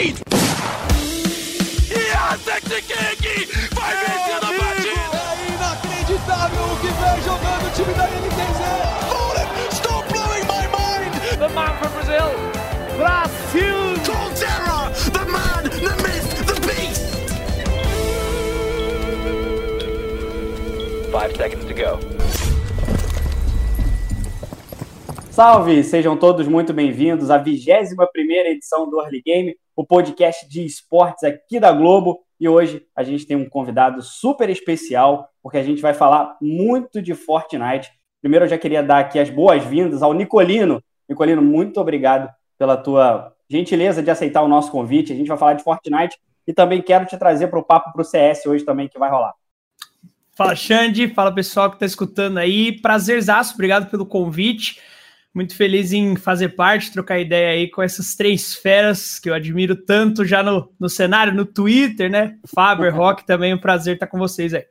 lead! Yantek vai vencer a partida! É inacreditável o que vem jogando o time da NTZ! Fallen, stop blowing my mind! The man from Brazil, Brasil! Colterra, the man, the myth, the beast! Five seconds to go. Salve! Sejam todos muito bem-vindos à 21 edição do Early Game, o podcast de esportes aqui da Globo. E hoje a gente tem um convidado super especial, porque a gente vai falar muito de Fortnite. Primeiro eu já queria dar aqui as boas-vindas ao Nicolino. Nicolino, muito obrigado pela tua gentileza de aceitar o nosso convite. A gente vai falar de Fortnite e também quero te trazer para o papo para o CS hoje também, que vai rolar. Fala, Xande. Fala, pessoal que está escutando aí. Prazerzaço, obrigado pelo convite. Muito feliz em fazer parte, trocar ideia aí com essas três feras que eu admiro tanto já no, no cenário, no Twitter, né? Faber, Rock, também é um prazer estar com vocês aí.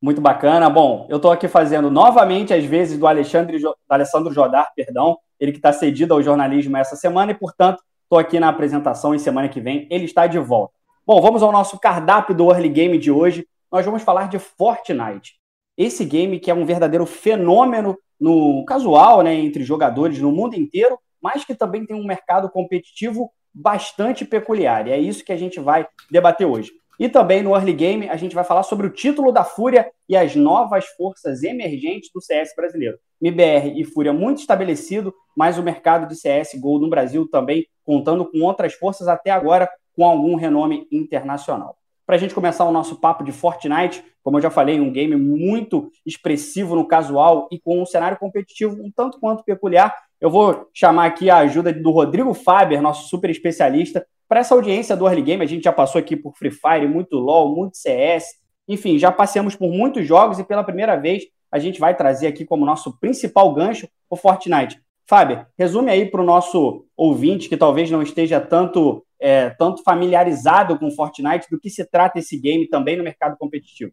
Muito bacana. Bom, eu estou aqui fazendo novamente as vezes do Alexandre do Alessandro Jodar, perdão, ele que está cedido ao jornalismo essa semana e, portanto, estou aqui na apresentação e semana que vem ele está de volta. Bom, vamos ao nosso cardápio do Early Game de hoje. Nós vamos falar de Fortnite. Esse game que é um verdadeiro fenômeno no casual, né, entre jogadores no mundo inteiro, mas que também tem um mercado competitivo bastante peculiar. E é isso que a gente vai debater hoje. E também no Early Game a gente vai falar sobre o título da Fúria e as novas forças emergentes do CS brasileiro. MBR e Fúria muito estabelecido, mas o mercado de CS Gol no Brasil também contando com outras forças até agora com algum renome internacional para a gente começar o nosso papo de Fortnite. Como eu já falei, um game muito expressivo no casual e com um cenário competitivo um tanto quanto peculiar. Eu vou chamar aqui a ajuda do Rodrigo Faber, nosso super especialista, para essa audiência do Early Game. A gente já passou aqui por Free Fire, muito LoL, muito CS, enfim, já passamos por muitos jogos e pela primeira vez a gente vai trazer aqui como nosso principal gancho o Fortnite. Fábio, resume aí para o nosso ouvinte que talvez não esteja tanto é, tanto familiarizado com Fortnite, do que se trata esse game também no mercado competitivo.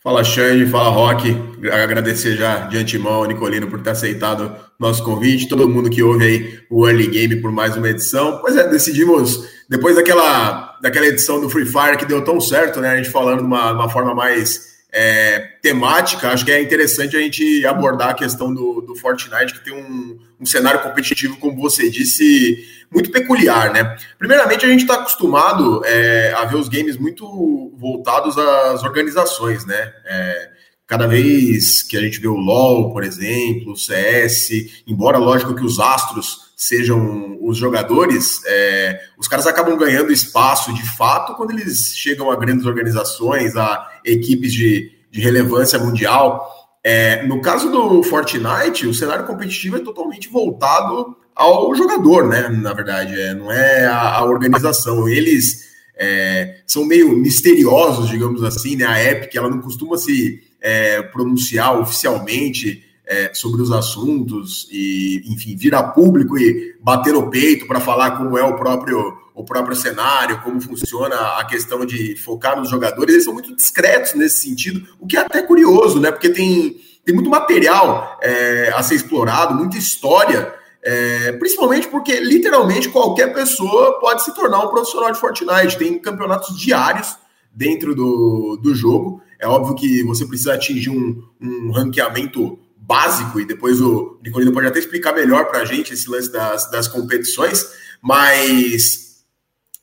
Fala Xande, fala Rock, agradecer já de antemão ao Nicolino por ter aceitado nosso convite, todo mundo que ouve aí o Early Game por mais uma edição. Pois é, decidimos, depois daquela, daquela edição do Free Fire que deu tão certo, né, a gente falando de uma, uma forma mais é, temática, acho que é interessante a gente abordar a questão do, do Fortnite, que tem um, um, cenário competitivo, como você disse, muito peculiar, né? Primeiramente, a gente está acostumado é, a ver os games muito voltados às organizações, né? É, cada vez que a gente vê o LoL, por exemplo, o CS, embora lógico que os astros sejam os jogadores, é, os caras acabam ganhando espaço de fato quando eles chegam a grandes organizações, a equipes de, de relevância mundial. É, no caso do Fortnite, o cenário competitivo é totalmente voltado ao jogador, né? Na verdade, é, não é a, a organização. Eles é, são meio misteriosos, digamos assim, né? A Epic ela não costuma se é, pronunciar oficialmente é, sobre os assuntos e, enfim, vir a público e bater no peito para falar como é o próprio, o próprio cenário, como funciona a questão de focar nos jogadores. Eles são muito discretos nesse sentido, o que é até curioso, né? Porque tem, tem muito material é, a ser explorado, muita história. É, principalmente porque literalmente qualquer pessoa pode se tornar um profissional de Fortnite. Tem campeonatos diários dentro do, do jogo. É óbvio que você precisa atingir um, um ranqueamento básico, e depois o Nicolino pode até explicar melhor para a gente esse lance das, das competições, mas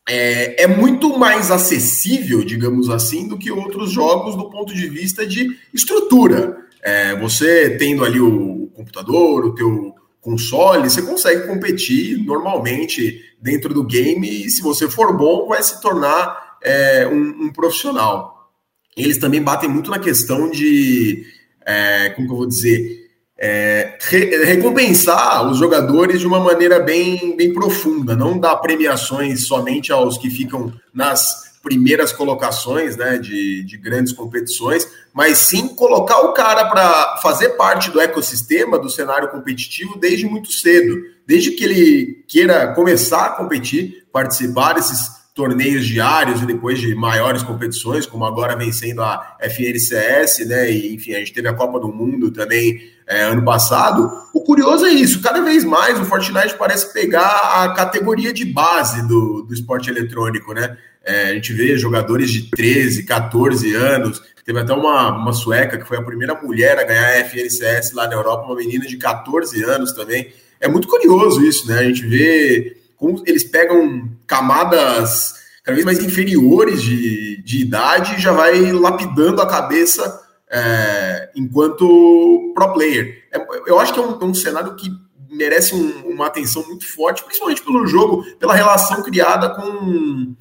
é, é, muito mais acessível, digamos assim, do que outros jogos do ponto de vista de estrutura. É, você tendo ali o, computador, o teu console, você consegue competir normalmente dentro do game e se você for bom, vai se tornar é, um, um profissional. Eles também batem muito na questão de é, como que eu vou dizer, é, re, recompensar os jogadores de uma maneira bem, bem profunda, não dar premiações somente aos que ficam nas primeiras colocações né, de, de grandes competições, mas sim colocar o cara para fazer parte do ecossistema do cenário competitivo desde muito cedo, desde que ele queira começar a competir, participar desses torneios diários e depois de maiores competições, como agora vencendo a FNCS, né? E enfim, a gente teve a Copa do Mundo também é, ano passado. O curioso é isso: cada vez mais o Fortnite parece pegar a categoria de base do, do esporte eletrônico, né? É, a gente vê jogadores de 13, 14 anos. Teve até uma, uma sueca que foi a primeira mulher a ganhar a FNCS lá na Europa, uma menina de 14 anos também. É muito curioso isso, né? A gente vê eles pegam camadas cada vez mais inferiores de, de idade e já vai lapidando a cabeça é, enquanto pro player. É, eu acho que é um, é um cenário que merece um, uma atenção muito forte, principalmente pelo jogo, pela relação criada com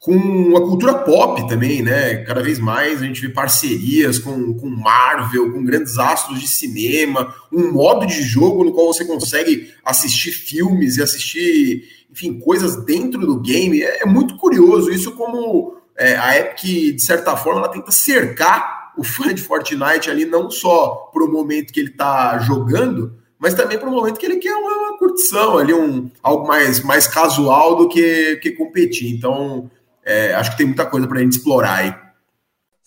com a cultura pop também, né? Cada vez mais a gente vê parcerias com, com Marvel, com grandes astros de cinema, um modo de jogo no qual você consegue assistir filmes e assistir, enfim, coisas dentro do game. É, é muito curioso isso como é, a Epic, de certa forma, ela tenta cercar o fã de Fortnite ali, não só para o momento que ele está jogando, mas também para o momento que ele quer uma, uma curtição ali, um, algo mais, mais casual do que, que competir. Então, é, acho que tem muita coisa para a gente explorar aí.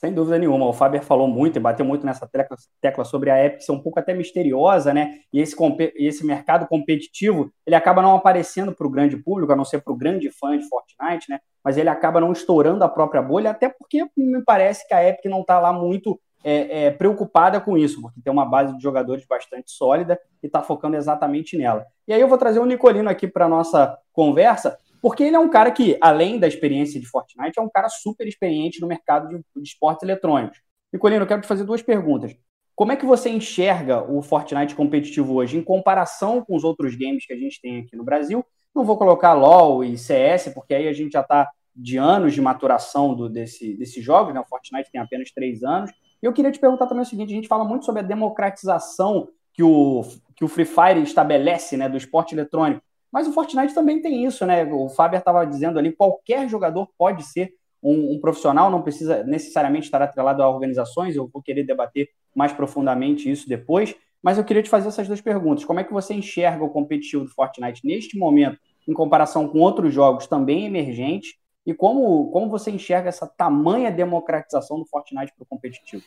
Sem dúvida nenhuma. O Faber falou muito e bateu muito nessa tecla, tecla sobre a Epic ser um pouco até misteriosa, né? E esse, esse mercado competitivo, ele acaba não aparecendo para o grande público, a não ser para o grande fã de Fortnite, né? Mas ele acaba não estourando a própria bolha, até porque me parece que a Epic não está lá muito é, é, preocupada com isso, porque tem uma base de jogadores bastante sólida e está focando exatamente nela. E aí eu vou trazer o Nicolino aqui para nossa conversa, porque ele é um cara que, além da experiência de Fortnite, é um cara super experiente no mercado de, de esportes eletrônicos. Nicolino, eu quero te fazer duas perguntas. Como é que você enxerga o Fortnite competitivo hoje em comparação com os outros games que a gente tem aqui no Brasil? Não vou colocar LoL e CS, porque aí a gente já está de anos de maturação do, desse, desses jogos, né? O Fortnite tem apenas três anos. E eu queria te perguntar também o seguinte: a gente fala muito sobre a democratização que o, que o Free Fire estabelece né, do esporte eletrônico. Mas o Fortnite também tem isso, né? O Faber estava dizendo ali, qualquer jogador pode ser um, um, profissional, não precisa necessariamente estar atrelado a organizações, eu vou querer debater mais profundamente isso depois, mas eu queria te fazer essas duas perguntas. Como é que você enxerga o competitivo do Fortnite neste momento, em comparação com outros jogos também emergentes, e como, como você enxerga essa tamanha democratização do Fortnite para o competitivo?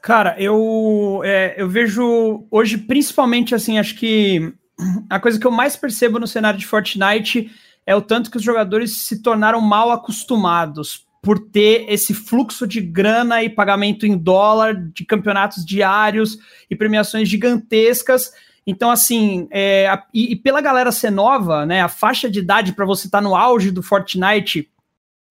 Cara, eu, é, eu vejo hoje, principalmente assim, acho que a coisa que eu mais percebo no cenário de Fortnite é o tanto que os jogadores se tornaram mal acostumados por ter esse fluxo de grana e pagamento em dólar, de campeonatos diários e premiações gigantescas. Então, assim, é, a, e, e, pela galera ser nova, né, a faixa de idade para você estar tá no auge do Fortnite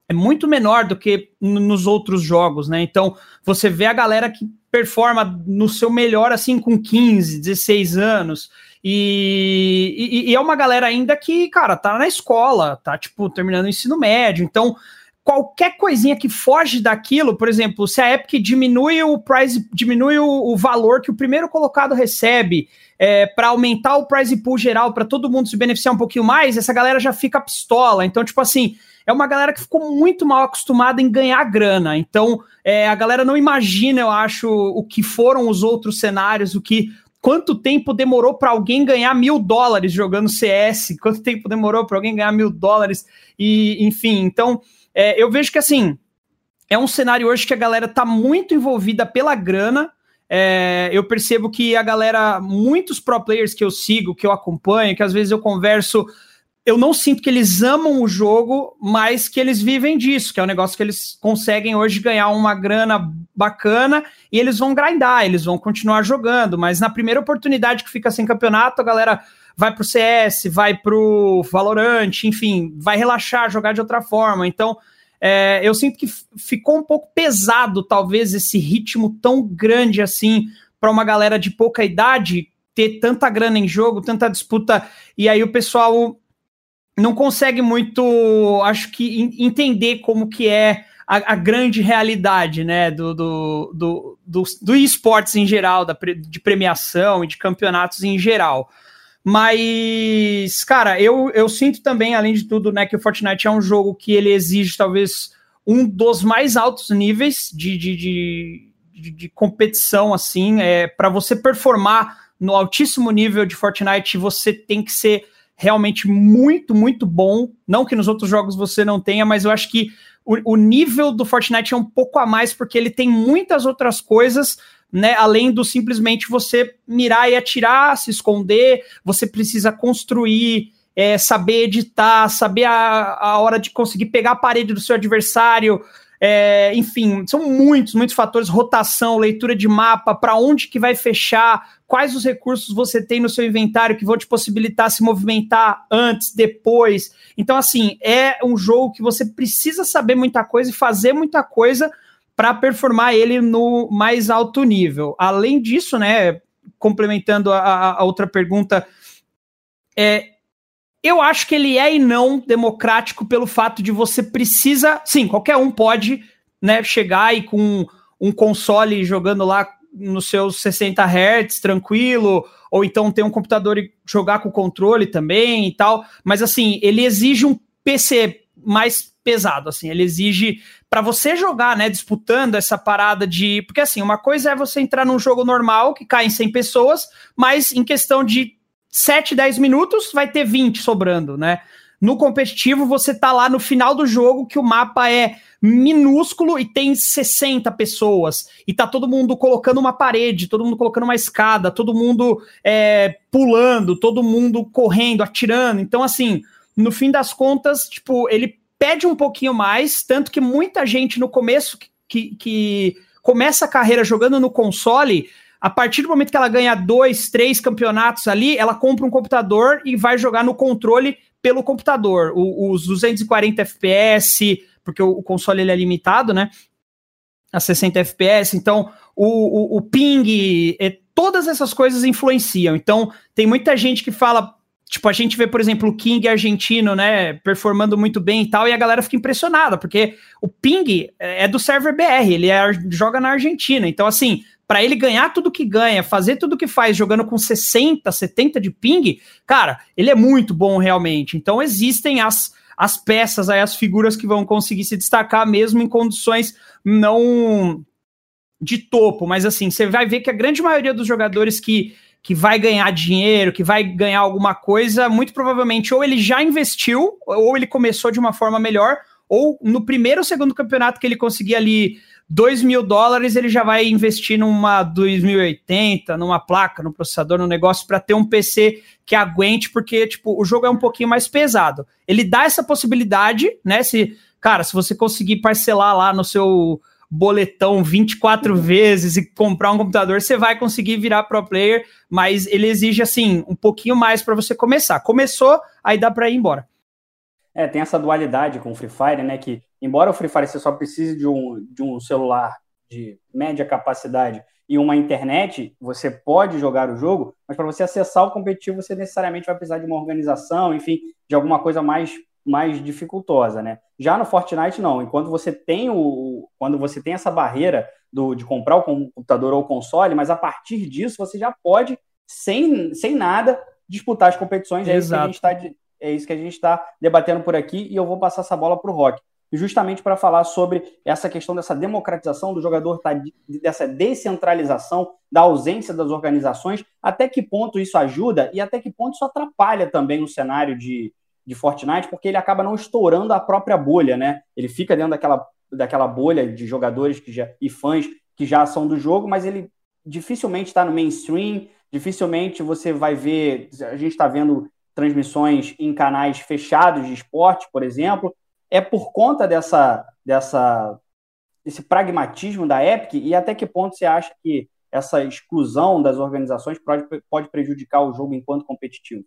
é muito menor do que nos outros jogos, né? Então, você vê a galera que performa no seu melhor, assim, com 15, 16 anos. E, e, e, é uma galera ainda que, cara, tá na escola, tá, tipo, terminando o ensino médio. Então, qualquer coisinha que foge daquilo, por exemplo, se a Epic diminui o price, diminui o, o valor que o primeiro colocado recebe é, para aumentar o price pool geral, para todo mundo se beneficiar um pouquinho mais, essa galera já fica pistola. Então, tipo assim, é uma galera que ficou muito mal acostumada em ganhar grana. Então, é, a galera não imagina, eu acho, o que foram os outros cenários, o que quanto tempo demorou para alguém ganhar mil dólares jogando CS, quanto tempo demorou para alguém ganhar mil dólares, e enfim, então é, eu vejo que assim é um cenário hoje que a galera tá muito envolvida pela grana. É, eu percebo que a galera, muitos pro players que eu sigo, que eu acompanho, que às vezes eu converso eu não sinto que eles amam o jogo, mas que eles vivem disso, que é um negócio que eles conseguem hoje ganhar uma grana bacana e eles vão grindar, eles vão continuar jogando, mas na primeira oportunidade que fica sem campeonato, a galera vai pro CS, vai pro Valorant, enfim, vai relaxar, jogar de outra forma. Então, é, eu sinto que ficou um pouco pesado, talvez, esse ritmo tão grande assim para uma galera de pouca idade ter tanta grana em jogo, tanta disputa, e aí o pessoal não consegue muito, acho que, entender como que é a, a grande realidade, né, do, do, do, do, do esportes em geral, da, de premiação e de campeonatos em geral. Mas, cara, eu, eu sinto também, além de tudo, né, que o Fortnite é um jogo que ele exige talvez um dos mais altos níveis de, de, de, de, de competição, assim, é, para você performar no altíssimo nível de Fortnite, você tem que ser realmente muito, muito bom. Não que nos outros jogos você não tenha, mas eu acho que o, o nível do Fortnite é um pouco a mais, porque ele tem muitas outras coisas né? Além do simplesmente você mirar e atirar, se esconder, você precisa construir, é, saber editar, saber a, a hora de conseguir pegar a parede do seu adversário. É, enfim, são muitos, muitos fatores, rotação, leitura de mapa, para onde que vai fechar, quais os recursos você tem no seu inventário que vão te possibilitar se movimentar antes, depois. Então, assim, é um jogo que você precisa saber muita coisa e fazer muita coisa para performar ele no mais alto nível. Além disso, né, complementando a, a outra pergunta, é, eu acho que ele é e não democrático pelo fato de você precisa, sim, qualquer um pode, né, chegar e com um console jogando lá nos seus 60 Hz tranquilo, ou então ter um computador e jogar com controle também e tal, mas assim, ele exige um PC mais pesado, assim, ele exige para você jogar, né, disputando essa parada de, porque assim, uma coisa é você entrar num jogo normal que cai em 100 pessoas, mas em questão de 7, 10 minutos vai ter 20 sobrando, né? No competitivo, você tá lá no final do jogo que o mapa é minúsculo e tem 60 pessoas. E tá todo mundo colocando uma parede, todo mundo colocando uma escada, todo mundo é, pulando, todo mundo correndo, atirando. Então, assim, no fim das contas, tipo, ele pede um pouquinho mais, tanto que muita gente no começo que, que começa a carreira jogando no console, a partir do momento que ela ganha dois, três campeonatos ali, ela compra um computador e vai jogar no controle pelo computador. O, os 240 FPS, porque o, o, console ele é limitado, né? A 60 FPS, então o, o, ping, é, todas essas coisas influenciam. Então, tem muita gente que fala, Tipo, a gente vê, por exemplo, o King argentino, né, performando muito bem e tal, e a galera fica impressionada, porque o Ping é do server BR, ele é, joga na Argentina. Então, assim, para ele ganhar tudo que ganha, fazer tudo que faz, jogando com 60, 70 de ping, cara, ele é muito bom realmente. Então, existem as, as peças aí, as figuras que vão conseguir se destacar mesmo em condições não de topo, mas assim, você vai ver que a grande maioria dos jogadores que que vai ganhar dinheiro, que vai ganhar alguma coisa, muito provavelmente ou ele já investiu, ou ele começou de uma forma melhor, ou no primeiro ou segundo campeonato que ele conseguir ali 2 mil dólares, ele já vai investir numa 2080, numa placa, no processador, no negócio, para ter um PC que aguente, porque, tipo, o jogo é um pouquinho mais pesado. Ele dá essa possibilidade, né? Se, cara, se você conseguir parcelar lá no seu boletão 24 uhum. vezes e comprar um computador, você vai conseguir virar pro player, mas ele exige assim um pouquinho mais para você começar. Começou, aí dá para ir embora. É, tem essa dualidade com o Free Fire, né, que embora o Free Fire você só precise de um, de um celular de média capacidade e uma internet, você pode jogar o jogo, mas para você acessar o competitivo, você necessariamente vai precisar de uma organização, enfim, de alguma coisa mais mais dificultosa, né? Já no Fortnite não. Enquanto você tem o quando você tem essa barreira do, de comprar o computador ou o console, mas a partir disso você já pode sem, sem nada disputar as competições. É isso, que a gente tá, é isso que a gente está debatendo por aqui e eu vou passar essa bola para o Rock. Justamente para falar sobre essa questão dessa democratização do jogador, tá, dessa descentralização, da ausência das organizações, até que ponto isso ajuda e até que ponto isso atrapalha também o cenário de, de Fortnite, porque ele acaba não estourando a própria bolha, né? Ele fica dentro daquela, daquela bolha de jogadores que já, e fãs que já são do jogo, mas ele dificilmente está no mainstream, dificilmente você vai ver. A gente está vendo transmissões em canais fechados de esporte, por exemplo. É por conta dessa, dessa, desse pragmatismo da Epic e até que ponto você acha que essa exclusão das organizações pode, pode prejudicar o jogo enquanto competitivo?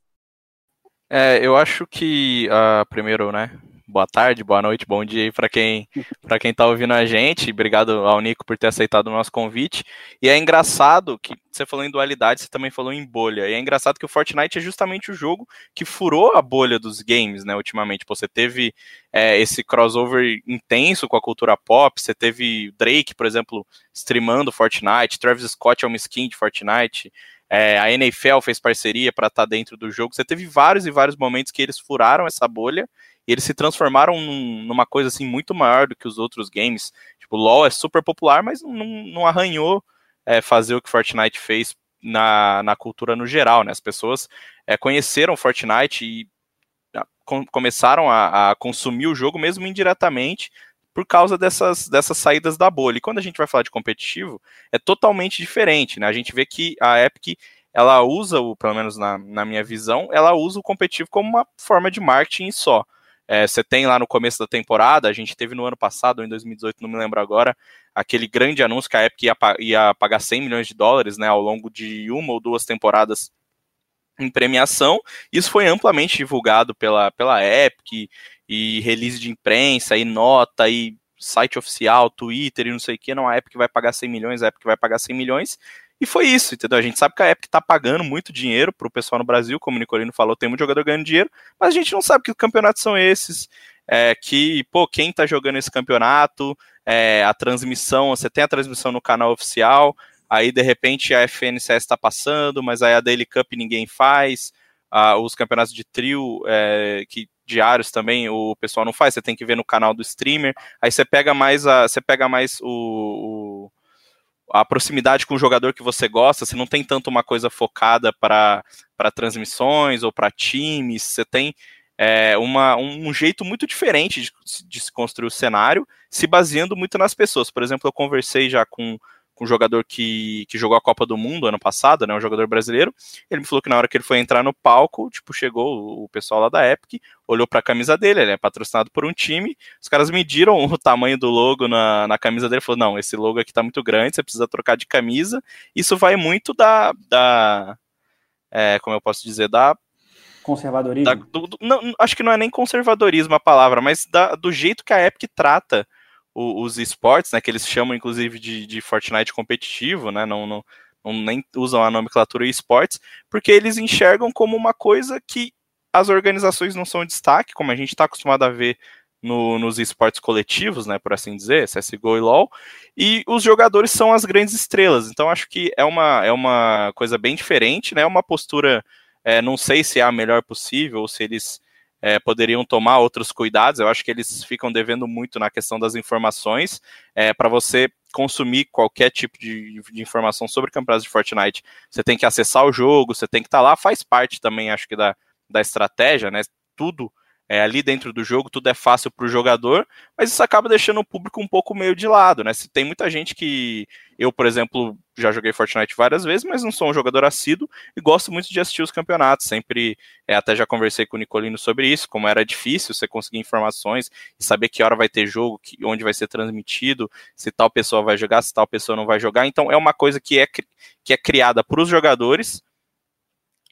É, eu acho que, uh, primeiro, né, boa tarde, boa noite, bom dia aí para quem para quem tá ouvindo a gente. Obrigado ao Nico por ter aceitado o nosso convite. E é engraçado que você falou em dualidade, você também falou em bolha. E é engraçado que o Fortnite é justamente o jogo que furou a bolha dos games, né, ultimamente. Você teve é, esse crossover intenso com a cultura pop, você teve Drake, por exemplo, streamando Fortnite, Travis Scott é uma skin de Fortnite, é, a NFL fez parceria para estar tá dentro do jogo. Você teve vários e vários momentos que eles furaram essa bolha e eles se transformaram num, numa coisa assim muito maior do que os outros games. Tipo, LoL é super popular, mas não, não arranhou é, fazer o que Fortnite fez na, na cultura no geral, né? As pessoas é, conheceram Fortnite e a, com, começaram a, a, consumir o jogo mesmo indiretamente por causa dessas, dessas saídas da bolha. E quando a gente vai falar de competitivo, é totalmente diferente, né? A gente vê que a Epic ela usa, o, pelo menos na, na minha visão, ela usa o competitivo como uma forma de marketing só. É, você tem lá no começo da temporada, a gente teve no ano passado, em 2018, não me lembro agora, aquele grande anúncio que a Epic ia, ia pagar 100 milhões de dólares né, ao longo de uma ou duas temporadas em premiação. Isso foi amplamente divulgado pela, pela Epic e release de imprensa e nota e site oficial, Twitter e não sei o que. Não, a Epic vai pagar 100 milhões, a Epic vai pagar 100 milhões. E foi isso, entendeu? A gente sabe que a Epic tá pagando muito dinheiro pro pessoal no Brasil, como o Nicolino falou, tem muito jogador ganhando dinheiro, mas a gente não sabe que campeonatos são esses, é, que, pô, quem tá jogando esse campeonato, é, a transmissão, você tem a transmissão no canal oficial, aí de repente a FNCS tá passando, mas aí a Daily Cup ninguém faz, os campeonatos de trio, é, que diários também o pessoal não faz, você tem que ver no canal do streamer, aí você pega mais a, você pega mais o, o a proximidade com o jogador que você gosta, você não tem tanto uma coisa focada para transmissões ou para times, você tem é, uma, um jeito muito diferente de, de se construir o cenário, se baseando muito nas pessoas. Por exemplo, eu conversei já com um jogador que, que jogou a Copa do Mundo ano passado, né, um jogador brasileiro. Ele me falou que na hora que ele foi entrar no palco, tipo, chegou o pessoal lá da Epic, olhou para a camisa dele, ele é patrocinado por um time, os caras mediram o tamanho do logo na, na camisa dele, falou, não, esse logo aqui tá muito grande, você precisa trocar de camisa. Isso vai muito da, da é, como eu posso dizer, da conservadorismo. Da, do, do, não, acho que não é nem conservadorismo a palavra, mas da, do jeito que a Epic trata o, os esportes, né, que eles chamam inclusive de, de Fortnite competitivo, né, não, não, não, nem usam a nomenclatura esportes, porque eles enxergam como uma coisa que as organizações não são destaque, como a gente está acostumado a ver no, nos esportes coletivos, né, por assim dizer, CSGO e LoL, e os jogadores são as grandes estrelas. Então acho que é uma, é uma coisa bem diferente, né, uma postura, é, não sei se é a melhor possível, ou se eles é, poderiam tomar outros cuidados. Eu acho que eles ficam devendo muito na questão das informações. É, para você consumir qualquer tipo de, de, informação sobre campeonatos de Fortnite, você tem que acessar o jogo, você tem que estar tá lá, faz parte também, acho que, da, da estratégia, né? Tudo é, ali dentro do jogo, tudo é fácil para o jogador, mas isso acaba deixando o público um pouco meio de lado, né? Se tem muita gente que. Eu, por exemplo, já joguei Fortnite várias vezes, mas não sou um jogador assíduo e gosto muito de assistir os campeonatos. Sempre, é, até já conversei com o Nicolino sobre isso, como era difícil você conseguir informações e saber que hora vai ter jogo, que, onde vai ser transmitido, se tal pessoa vai jogar, se tal pessoa não vai jogar. Então é uma coisa que é, que é criada para os jogadores,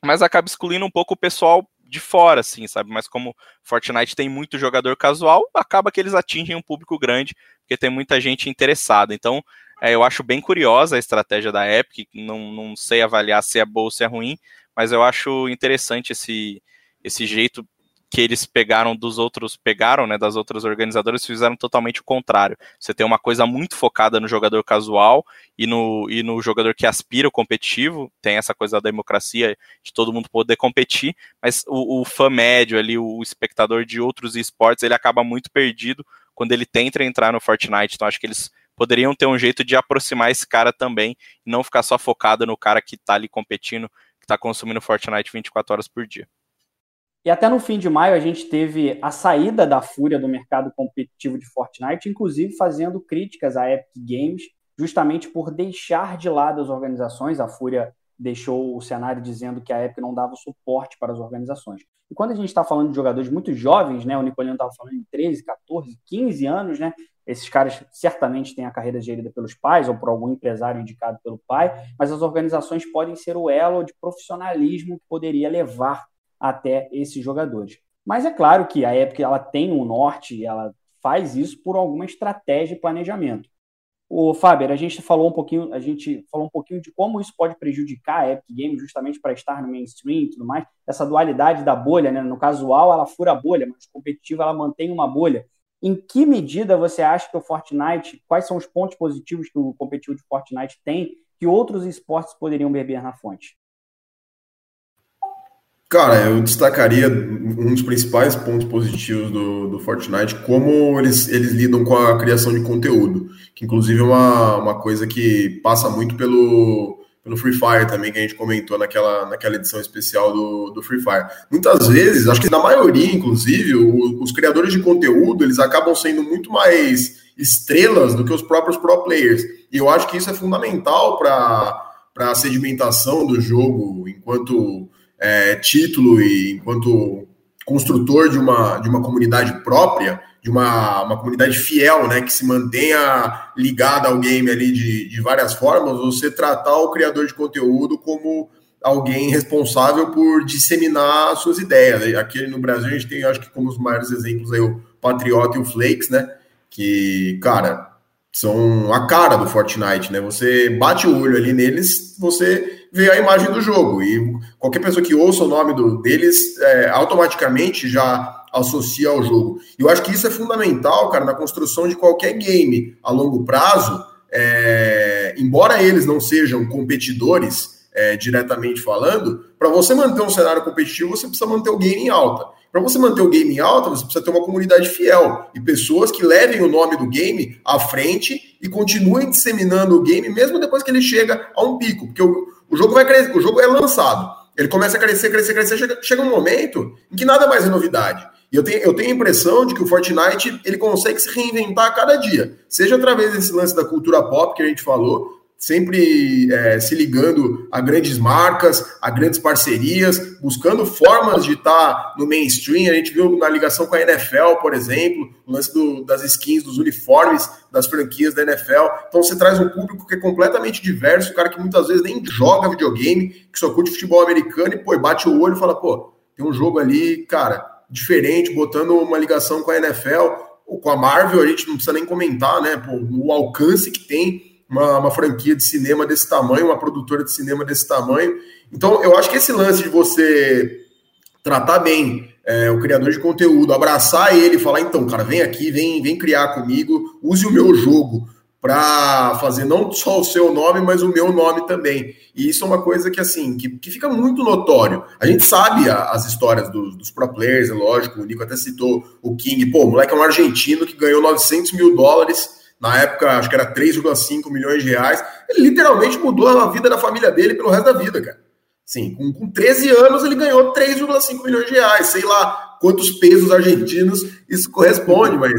mas acaba excluindo um pouco o pessoal de fora, assim, sabe? Mas como Fortnite tem muito jogador casual, acaba que eles atingem um público grande, porque tem muita gente interessada. Então, é, eu acho bem curiosa a estratégia da Epic, não, não sei avaliar se é boa ou se é ruim, mas eu acho interessante esse, esse jeito que eles pegaram dos outros, pegaram, né, das outras organizadoras, fizeram totalmente o contrário. Você tem uma coisa muito focada no jogador casual e no, e no jogador que aspira o competitivo, tem essa coisa da democracia de todo mundo poder competir, mas o, o fã médio ali, o espectador de outros esportes, ele acaba muito perdido quando ele tenta entrar no Fortnite. Então acho que eles poderiam ter um jeito de aproximar esse cara também, e não ficar só focado no cara que está ali competindo, que está consumindo Fortnite 24 horas por dia. E até no fim de maio a gente teve a saída da fúria do mercado competitivo de Fortnite, inclusive fazendo críticas à Epic Games, justamente por deixar de lado as organizações. A fúria deixou o cenário dizendo que a Epic não dava suporte para as organizações. E quando a gente está falando de jogadores muito jovens, né, o Nicolino estava falando de 13, 14, 15 anos, né, esses caras certamente têm a carreira gerida pelos pais ou por algum empresário indicado pelo pai, mas as organizações podem ser o elo de profissionalismo que poderia levar até esses jogadores. Mas é claro que a Epic ela tem um norte ela faz isso por alguma estratégia e planejamento. O Fábio, a gente falou um pouquinho, a gente falou um pouquinho de como isso pode prejudicar a Epic Games justamente para estar no mainstream e tudo mais. Essa dualidade da bolha, né? No casual ela fura a bolha, mas no competitivo ela mantém uma bolha. Em que medida você acha que o Fortnite, quais são os pontos positivos que o competitivo de Fortnite tem que outros esportes poderiam beber na fonte? Cara, eu destacaria um dos principais pontos positivos do, do Fortnite, como eles, eles lidam com a criação de conteúdo, que inclusive é uma, uma coisa que passa muito pelo, pelo Free Fire também, que a gente comentou naquela, naquela edição especial do, do Free Fire. Muitas vezes, acho que na maioria, inclusive, o, os criadores de conteúdo, eles acabam sendo muito mais estrelas do que os próprios pro players. E eu acho que isso é fundamental para a sedimentação do jogo enquanto é, título e enquanto construtor de uma, de uma comunidade própria, de uma, uma comunidade fiel, né, que se mantenha ligada ao game ali de, de várias formas, você tratar o criador de conteúdo como alguém responsável por disseminar suas ideias. Aqui no Brasil a gente tem, acho que como os maiores exemplos aí, o Patriota e o Flakes, né, que, cara, são a cara do Fortnite, né, você bate o olho ali neles, você vê a imagem do jogo. E qualquer pessoa que ouça o nome do, deles é, automaticamente já associa ao jogo. E eu acho que isso é fundamental, cara, na construção de qualquer game a longo prazo. É, embora eles não sejam competidores é, diretamente falando, para você manter um cenário competitivo, você precisa manter o game em alta. Para você manter o game em alta, você precisa ter uma comunidade fiel e pessoas que levem o nome do game à frente e continuem disseminando o game mesmo depois que ele chega a um pico, porque o, o jogo vai crescer, o jogo é lançado, ele começa a crescer, crescer, crescer, chega, chega um momento em que nada mais é novidade. E eu tenho, eu tenho a impressão de que o Fortnite ele consegue se reinventar a cada dia, seja através desse lance da cultura pop que a gente falou, sempre é, se ligando a grandes marcas, a grandes parcerias, buscando formas de estar tá no mainstream. A gente viu na ligação com a NFL, por exemplo, o lance do, das skins, dos uniformes das franquias da NFL. Então você traz um público que é completamente diverso, o cara que muitas vezes nem joga videogame, que só curte futebol americano e pô, bate o olho e fala, pô, tem um jogo ali, cara, diferente, botando uma ligação com a NFL, ou com a Marvel, a gente não precisa nem comentar, né? Pô, o alcance que tem uma, uma, franquia de cinema desse tamanho, uma produtora de cinema desse tamanho. Então, eu acho que esse lance de você tratar bem é, o criador de conteúdo, abraçar ele, falar, então, cara, vem aqui, vem, vem criar comigo, use o meu jogo para fazer não só o seu nome, mas o meu nome também. E isso é uma coisa que, assim, que, que fica muito notório. A gente sabe a, as histórias dos, dos pro players, é lógico, o Nico até citou o King, pô, o moleque é um argentino que ganhou 900 mil dólares na época acho que era 3,5 milhões de reais. Ele literalmente mudou a vida da família dele pelo resto da vida, cara. Sim, com, com 13 anos ele ganhou 3,5 milhões de reais. Sei lá quantos pesos argentinos isso corresponde, mas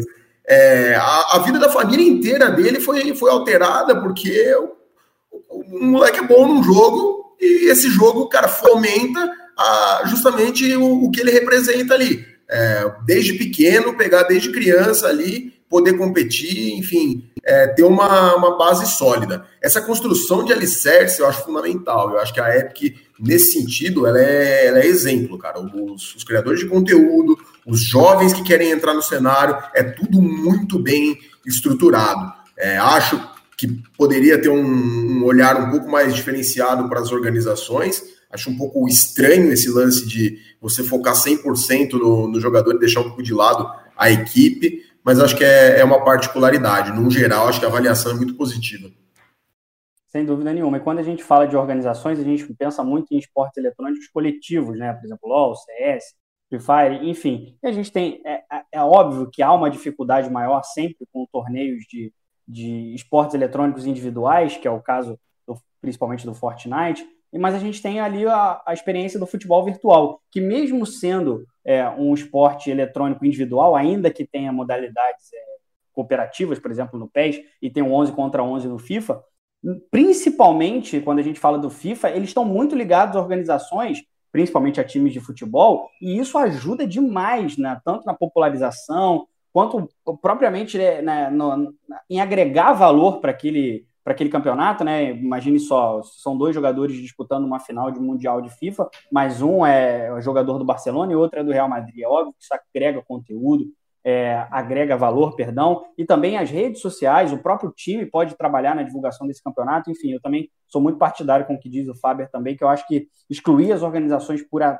é, a, a, vida da família inteira dele foi, foi alterada porque o, o, moleque é bom num jogo e esse jogo, cara, fomenta a, justamente o, o, que ele representa ali. É, desde pequeno, pegar desde criança ali poder competir, enfim, é, ter uma, uma base sólida. Essa construção de alicerce eu acho fundamental. Eu acho que a Epic, nesse sentido, ela é, ela é exemplo, cara. Os, os criadores de conteúdo, os jovens que querem entrar no cenário, é tudo muito bem estruturado. É, acho que poderia ter um, um, olhar um pouco mais diferenciado para as organizações. Acho um pouco estranho esse lance de você focar 100% no, no jogador e deixar um pouco de lado a equipe mas acho que é, é uma particularidade. No geral, acho que a avaliação é muito positiva. Sem dúvida nenhuma. E quando a gente fala de organizações, a gente pensa muito em esportes eletrônicos coletivos, né? Por exemplo, LOL, CS, Free Fire, enfim. E a gente tem. É, é, é óbvio que há uma dificuldade maior sempre com torneios de, de esportes eletrônicos individuais, que é o caso do, principalmente do Fortnite, mas a gente tem ali a, a experiência do futebol virtual, que mesmo sendo é, um esporte eletrônico individual, ainda que tenha modalidades é, cooperativas, por exemplo, no PES, e tem um 11 contra 11 no FIFA, principalmente quando a gente fala do FIFA, eles estão muito ligados a organizações, principalmente a times de futebol, e isso ajuda demais, né, tanto na popularização, quanto propriamente né, no, em agregar valor para aquele para aquele campeonato, né? Imagine só, são dois jogadores disputando uma final de mundial de FIFA, mas um é jogador do Barcelona e outro é do Real Madrid. É óbvio que isso agrega conteúdo, é, agrega valor, perdão, e também as redes sociais, o próprio time pode trabalhar na divulgação desse campeonato. Enfim, eu também sou muito partidário com o que diz o Faber também, que eu acho que excluir as organizações por, a,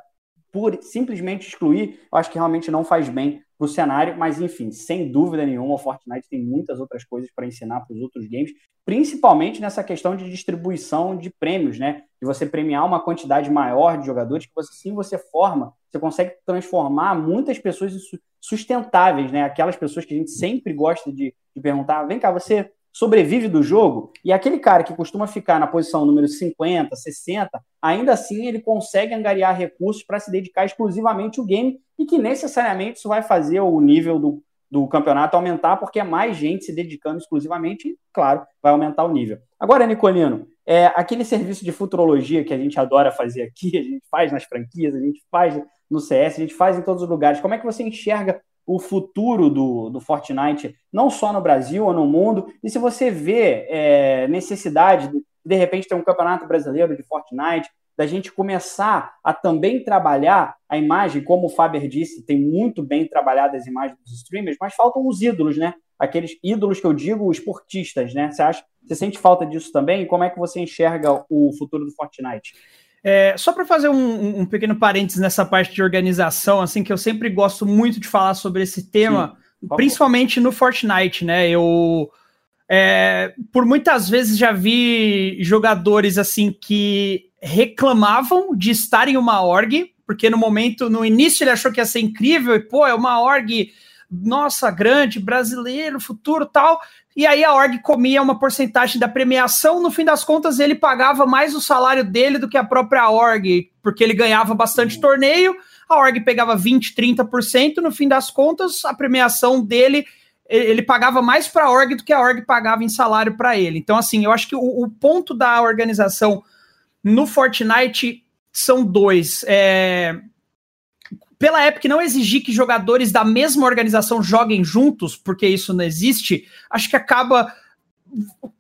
por simplesmente excluir, eu acho que realmente não faz bem para o cenário, mas enfim, sem dúvida nenhuma, o Fortnite tem muitas outras coisas para ensinar para os outros games, principalmente nessa questão de distribuição de prêmios, né? De você premiar uma quantidade maior de jogadores que você sim você forma, você consegue transformar muitas pessoas sustentáveis, né? Aquelas pessoas que a gente sempre gosta de, de perguntar, vem cá, você sobrevive do jogo, e aquele cara que costuma ficar na posição número 50, 60, ainda assim ele consegue angariar recursos para se dedicar exclusivamente ao game, e que necessariamente isso vai fazer o nível do, do campeonato aumentar, porque é mais gente se dedicando exclusivamente, e, claro, vai aumentar o nível. Agora, Nicolino, é, aquele serviço de futurologia que a gente adora fazer aqui, a gente faz nas franquias, a gente faz no CS, a gente faz em todos os lugares. Como é que você enxerga o futuro do, do Fortnite, não só no Brasil ou no mundo, e se você vê é, necessidade de, de repente, ter um campeonato brasileiro de Fortnite, da gente começar a também trabalhar a imagem, como o Faber disse, tem muito bem trabalhado as imagens dos streamers, mas faltam os ídolos, né? Aqueles ídolos que eu digo, esportistas, né? Você acha, você sente falta disso também? Como é que você enxerga o futuro do Fortnite? É, só para fazer um, um, pequeno parênteses nessa parte de organização, assim, que eu sempre gosto muito de falar sobre esse tema, Sim, principalmente no Fortnite, né? Eu é, por muitas vezes já vi jogadores assim que reclamavam de estar em uma org, porque no momento, no início ele achou que ia ser incrível, e pô, é uma org, nossa, grande, brasileiro, futuro tal. E aí a org comia uma porcentagem da premiação, no fim das contas ele pagava mais o salário dele do que a própria org, porque ele ganhava bastante uhum. torneio, a org pegava 20, 30%, no fim das contas a premiação dele ele pagava mais para a org do que a org pagava em salário para ele. Então, assim, eu acho que o, o, ponto da organização no Fortnite são dois. É, pela Epic não exigir que jogadores da mesma organização joguem juntos, porque isso não existe, acho que acaba.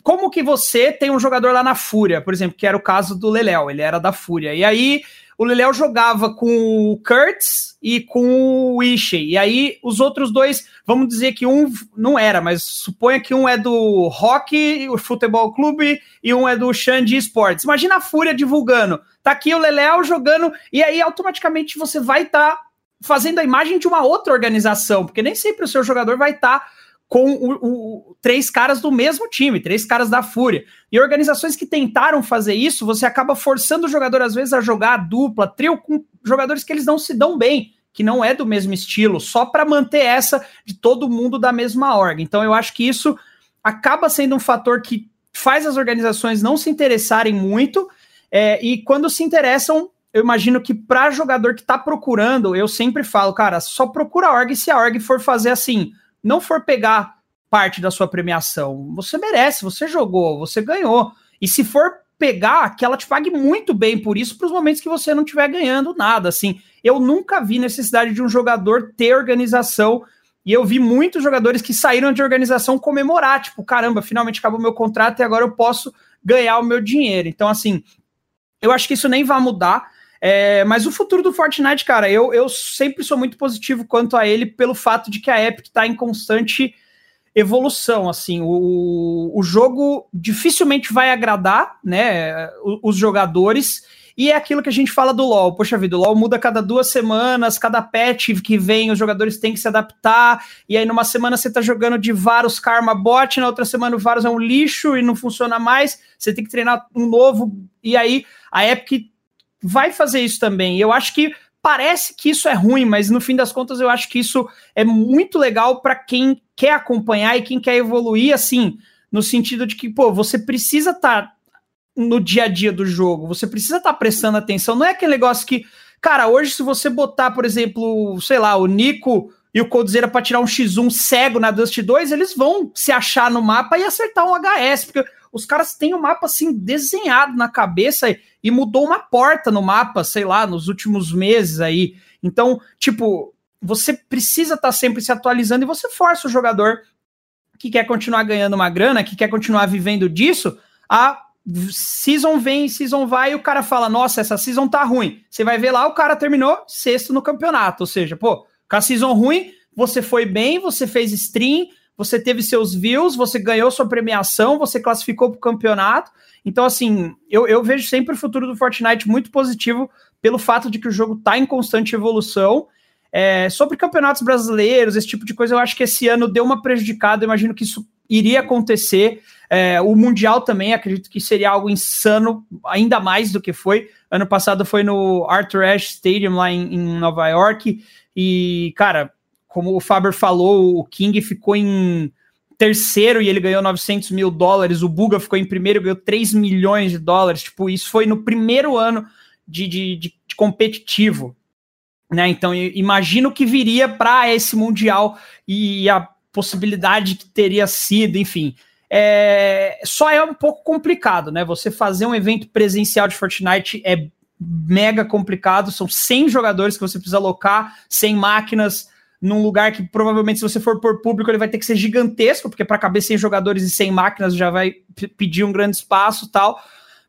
Como que você tem um jogador lá na Fúria, por exemplo, que era o caso do Leléo, ele era da Fúria. E aí o Leléo jogava com o Kurtz e com o Ishii. E aí os outros dois, vamos dizer que um não era, mas suponha que um é do Rock, o Futebol Clube, e um é do Xande Sports. Imagina a Fúria divulgando. Tá aqui o Leléo jogando, e aí automaticamente você vai estar tá fazendo a imagem de uma outra organização, porque nem sempre o seu jogador vai estar tá com o, o, três caras do mesmo time, três caras da Fúria. E organizações que tentaram fazer isso, você acaba forçando o jogador, às vezes, a jogar a dupla, trio com jogadores que eles não se dão bem, que não é do mesmo estilo, só para manter essa de todo mundo da mesma org. Então, eu acho que isso acaba sendo um fator que faz as organizações não se interessarem muito, é, e quando se interessam, eu imagino que para jogador que está procurando, eu sempre falo, cara, só procura a org se a org for fazer assim, não for pegar parte da sua premiação. Você merece, você jogou, você ganhou. E se for pegar, que ela te pague muito bem por isso para os momentos que você não estiver ganhando nada. Assim, eu nunca vi necessidade de um jogador ter organização. E eu vi muitos jogadores que saíram de organização comemorar, tipo, caramba, finalmente acabou meu contrato e agora eu posso ganhar o meu dinheiro. Então, assim, eu acho que isso nem vai mudar. É, mas o futuro do Fortnite, cara, eu, eu sempre sou muito positivo quanto a ele pelo fato de que a Epic está em constante evolução, assim, o, o jogo dificilmente vai agradar, né, os, jogadores, e é aquilo que a gente fala do LoL. Poxa vida, o LoL muda cada duas semanas, cada patch que vem, os jogadores têm que se adaptar. E aí, numa semana, você tá jogando de Varus Karma Bot, na outra semana, o Varus é um lixo e não funciona mais. Você tem que treinar um novo. E aí, a Epic vai fazer isso também. Eu acho que parece que isso é ruim, mas no fim das contas eu acho que isso é muito legal para quem quer acompanhar e quem quer evoluir assim, no sentido de que, pô, você precisa estar tá no dia a dia do jogo, você precisa estar tá prestando atenção, não é aquele negócio que, cara, hoje se você botar, por exemplo, sei lá, o Nico e o Coldzera para tirar um X1 cego na Dust 2, eles vão se achar no mapa e acertar um HS, porque os caras têm o um mapa assim desenhado na cabeça e mudou uma porta no mapa, sei lá, nos últimos meses aí. Então, tipo, você precisa estar tá sempre se atualizando e você força o jogador que quer continuar ganhando uma grana, que quer continuar vivendo disso, a season vem, season vai, e o cara fala: Nossa, essa season tá ruim. Você vai ver lá, o cara terminou sexto no campeonato. Ou seja, pô, com a season ruim, você foi bem, você fez stream, você teve seus views, você ganhou sua premiação, você classificou para o campeonato. Então, assim, eu, eu vejo sempre o futuro do Fortnite muito positivo pelo fato de que o jogo está em constante evolução. É, sobre campeonatos brasileiros, esse tipo de coisa, eu acho que esse ano deu uma prejudicada, eu imagino que isso iria acontecer. É, o Mundial também, acredito que seria algo insano, ainda mais do que foi. Ano passado foi no Arthur Ashe Stadium, lá em, em Nova York, e, cara, como o Faber falou, o King ficou em terceiro e ele ganhou 900 mil dólares, o Buga ficou em primeiro e ganhou 3 milhões de dólares. Tipo, isso foi no primeiro ano de, de, de, de competitivo. Né? Então, imagino que viria para esse Mundial e a possibilidade que teria sido, enfim. É, só é um pouco complicado, né? Você fazer um evento presencial de Fortnite é mega complicado, são 100 jogadores que você precisa alocar, 100 máquinas, num lugar que provavelmente, se você for por público, ele vai ter que ser gigantesco, porque para caber 100 jogadores e 100 máquinas já vai pedir um grande espaço tal.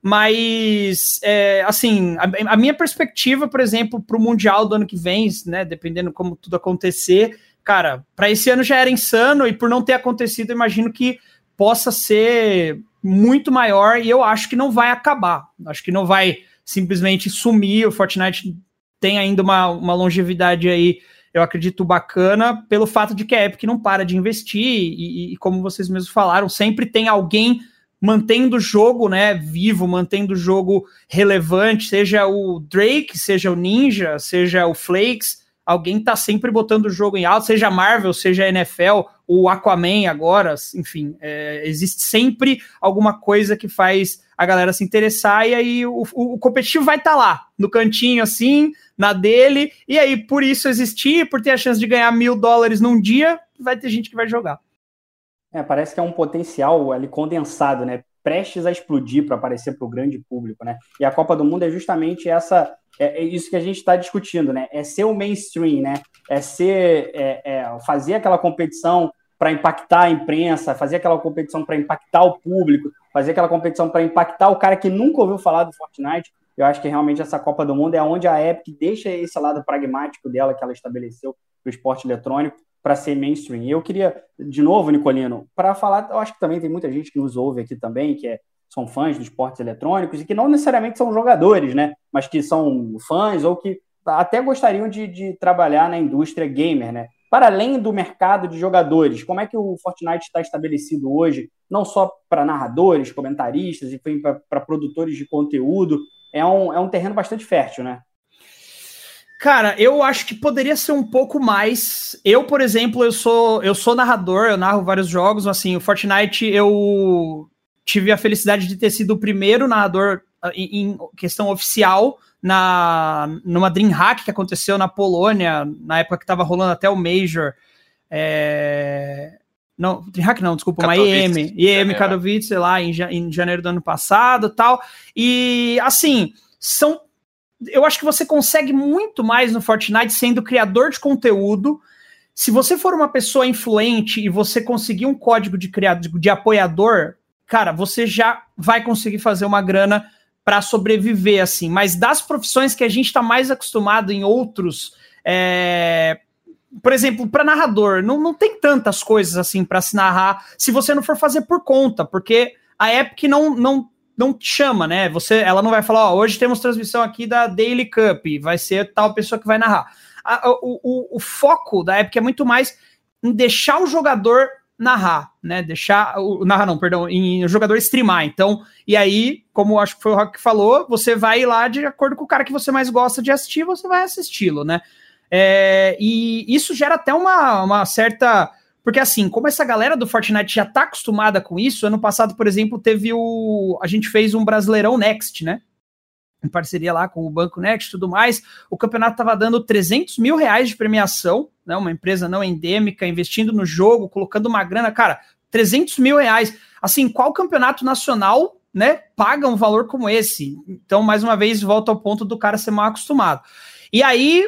Mas, é, assim, a, a, minha perspectiva, por exemplo, para o Mundial do ano que vem, né, dependendo como tudo acontecer, cara, para esse ano já era insano e por não ter acontecido, imagino que possa ser muito maior e eu acho que não vai acabar. Acho que não vai simplesmente sumir. O Fortnite tem ainda uma, uma longevidade aí eu acredito bacana pelo fato de que a Epic não para de investir e, e, como vocês mesmos falaram, sempre tem alguém mantendo o jogo, né, vivo, mantendo o jogo relevante, seja o Drake, seja o Ninja, seja o Flakes, alguém tá sempre botando o jogo em alto, seja a Marvel, seja a NFL, o Aquaman agora, enfim, é, existe sempre alguma coisa que faz a galera se interessar e aí o, o, o competitivo vai estar tá lá, no cantinho assim, na dele, e aí por isso existir, por ter a chance de ganhar mil dólares num dia, vai ter gente que vai jogar. É, parece que é um potencial ali condensado, né? Prestes a explodir para aparecer para o grande público, né? E a Copa do Mundo é justamente essa, é, é isso que a gente está discutindo, né? É ser o mainstream, né? É ser, é, é fazer aquela competição para impactar a imprensa, fazer aquela competição para impactar o público, fazer aquela competição para impactar o cara que nunca ouviu falar do Fortnite. Eu acho que realmente essa Copa do Mundo é onde a Epic deixa esse lado pragmático dela que ela estabeleceu para o esporte eletrônico para ser mainstream. Eu queria, de novo, Nicolino, para falar, eu acho que também tem muita gente que nos ouve aqui também, que é, são fãs dos esportes eletrônicos e que não necessariamente são jogadores, né? Mas que são fãs ou que até gostariam de, de trabalhar na indústria gamer, né? Para além do mercado de jogadores, como é que o Fortnite está estabelecido hoje, não só para narradores, comentaristas, enfim, para produtores de conteúdo? É um, é um terreno bastante fértil, né? Cara, eu acho que poderia ser um pouco mais. Eu, por exemplo, eu sou eu sou narrador, eu narro vários jogos, assim, o Fortnite eu tive a felicidade de ter sido o primeiro narrador em, em questão oficial na numa DreamHack que aconteceu na Polônia, na época que estava rolando até o Major. É... Não, DreamHack não, desculpa, uma EM, EM Katowice lá em, em janeiro do ano passado tal. E assim, são. Eu acho que você consegue muito mais no Fortnite sendo criador de conteúdo. Se você for uma pessoa influente e você conseguir um código de criado de apoiador, cara, você já vai conseguir fazer uma grana para sobreviver, assim. Mas das profissões que a gente está mais acostumado em outros. É... Por exemplo, para narrador, não, não tem tantas coisas assim para se narrar se você não for fazer por conta, porque a Epic não, não, não te chama, né? Você, ela não vai falar, hoje temos transmissão aqui da Daily Cup, vai ser tal pessoa que vai narrar. A, o, o, o foco da Epic é muito mais em deixar o jogador narrar, né? Deixar o narrar não, perdão, em o jogador streamar. Então, e aí, como acho que foi o Rock que falou, você vai lá de acordo com o cara que você mais gosta de assistir, você vai assisti-lo, né? É, e isso gera até uma, uma certa porque assim, como essa galera do Fortnite já tá acostumada com isso, ano passado, por exemplo, teve o. A gente fez um Brasileirão Next, né? Em parceria lá com o Banco Next e tudo mais. O campeonato tava dando 300 mil reais de premiação né, uma empresa não endêmica, investindo no jogo, colocando uma grana, cara, 300 mil reais. Assim, qual campeonato nacional né, paga um valor como esse? Então, mais uma vez, volta ao ponto do cara ser mal acostumado. E aí,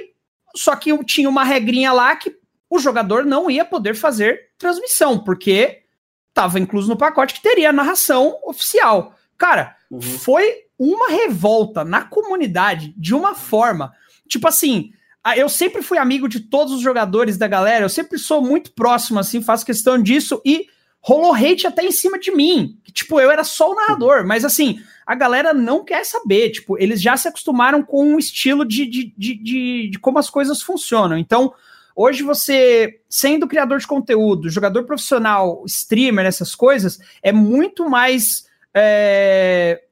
só que tinha uma regrinha lá que o jogador não ia poder fazer transmissão, porque estava incluso no pacote que teria narração oficial. Cara, uhum. foi uma revolta na comunidade de uma forma, tipo assim, eu sempre fui amigo de todos os jogadores da galera, eu sempre sou muito próximo, assim, faço questão disso, e rolou hate até em cima de mim. Tipo, eu era só o narrador, mas assim, a galera não quer saber, tipo, eles já se acostumaram com um estilo de, de, de, de, de como as coisas funcionam. Então, hoje você, sendo criador de conteúdo, jogador profissional, streamer, essas coisas, é muito mais. É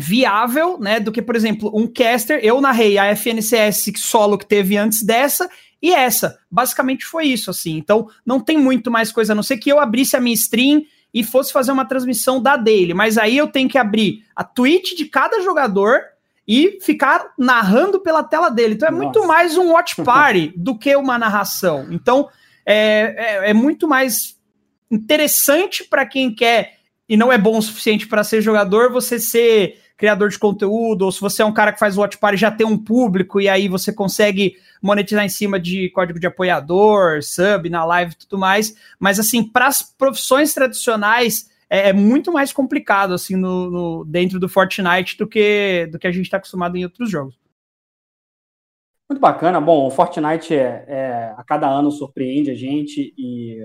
viável, né, do que, por exemplo, um caster, eu narrei a FNCS solo que teve antes dessa, e essa. Basicamente foi isso, assim. Então, não tem muito mais coisa, a não ser que eu abrisse a minha stream e fosse fazer uma transmissão da dele. Mas aí eu tenho que abrir a Twitch de cada jogador e ficar narrando pela tela dele. Então é Nossa. muito mais um watch party do que uma narração. Então é, é, é muito mais interessante para quem quer e não é bom o suficiente para ser jogador, você ser criador de conteúdo, ou se você é um cara que faz watch party já tem um público e aí você consegue monetizar em cima de código de apoiador, sub na live e tudo mais. Mas assim, para as profissões tradicionais é, é, muito mais complicado assim no, no, dentro do Fortnite do que do que a gente está acostumado em outros jogos. Muito bacana. Bom, o Fortnite é, é, a cada ano surpreende a gente e,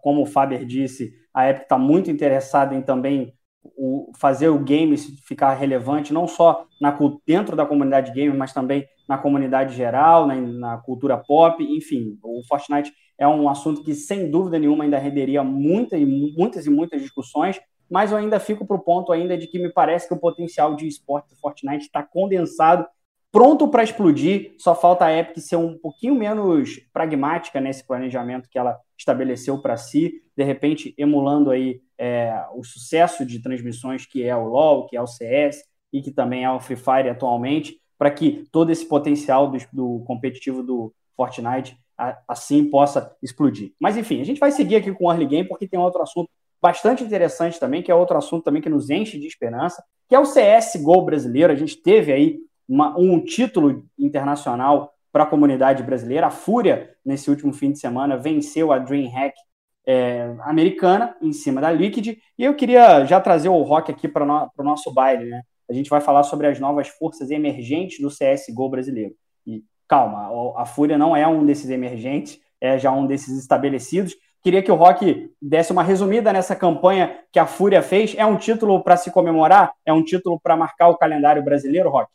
como o Faber disse, a Epic está muito interessada em também o, fazer o game ficar relevante, não só na, dentro da comunidade gamer, mas também na comunidade geral, na, na, cultura pop, enfim, o Fortnite é um assunto que, sem dúvida nenhuma, ainda renderia muita, muitas e muitas discussões, mas eu ainda fico para o ponto ainda de que me parece que o potencial de esporte do Fortnite está condensado, pronto para explodir, só falta a Epic ser um pouquinho menos pragmática nesse planejamento que ela estabeleceu para si, de repente emulando aí é, o sucesso de transmissões que é o LoL, que é o CS e que também é o Free Fire atualmente, para que todo esse potencial do, do competitivo do Fortnite a, assim possa explodir. Mas enfim, a gente vai seguir aqui com o Early Game porque tem outro assunto bastante interessante também, que é outro assunto também que nos enche de esperança, que é o CSGO brasileiro. A gente teve aí uma, um título internacional para a comunidade brasileira. A Fúria, nesse último fim de semana, venceu a DreamHack é, americana em cima da Liquid. E eu queria já trazer o Rock aqui para no, o nosso baile, né? A gente vai falar sobre as novas forças emergentes do CSGO brasileiro. E calma, a Fúria não é um desses emergentes, é já um desses estabelecidos. Queria que o Rock desse uma resumida nessa campanha que a Fúria fez. É um título para se comemorar? É um título para marcar o calendário brasileiro, Rock?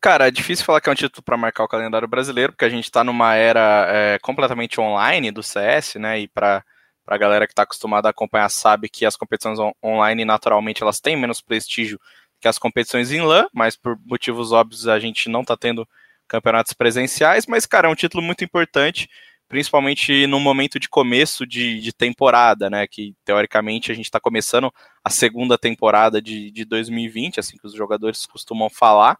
Cara, é difícil falar que é um título para marcar o calendário brasileiro, porque a gente está numa era é, completamente online do CS, né? E para a galera que está acostumada a acompanhar sabe que as competições on online naturalmente elas têm menos prestígio que as competições em LAN, mas por motivos óbvios a gente não está tendo campeonatos presenciais, mas cara, é um título muito importante, principalmente no momento de começo de, de temporada, né? Que teoricamente a gente está começando a segunda temporada de, de 2020, assim que os jogadores costumam falar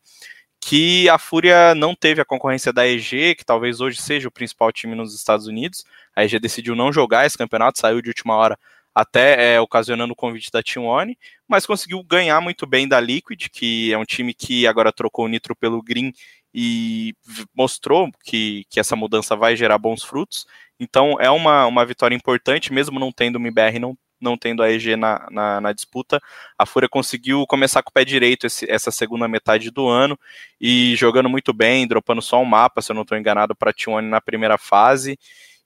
que a Fúria não teve a concorrência da EG, que talvez hoje seja o principal time nos Estados Unidos. A EG decidiu não jogar esse campeonato, saiu de última hora, até é, ocasionando o convite da Team One, mas conseguiu ganhar muito bem da Liquid, que é um time que agora trocou o Nitro pelo Green e mostrou que, que essa mudança vai gerar bons frutos. Então é uma, uma vitória importante, mesmo não tendo o MBR, não não tendo a EG na, na, na, disputa, a Fúria conseguiu começar com o pé direito esse, essa segunda metade do ano e jogando muito bem, dropando só um mapa, se eu não estou enganado, para T1 na primeira fase.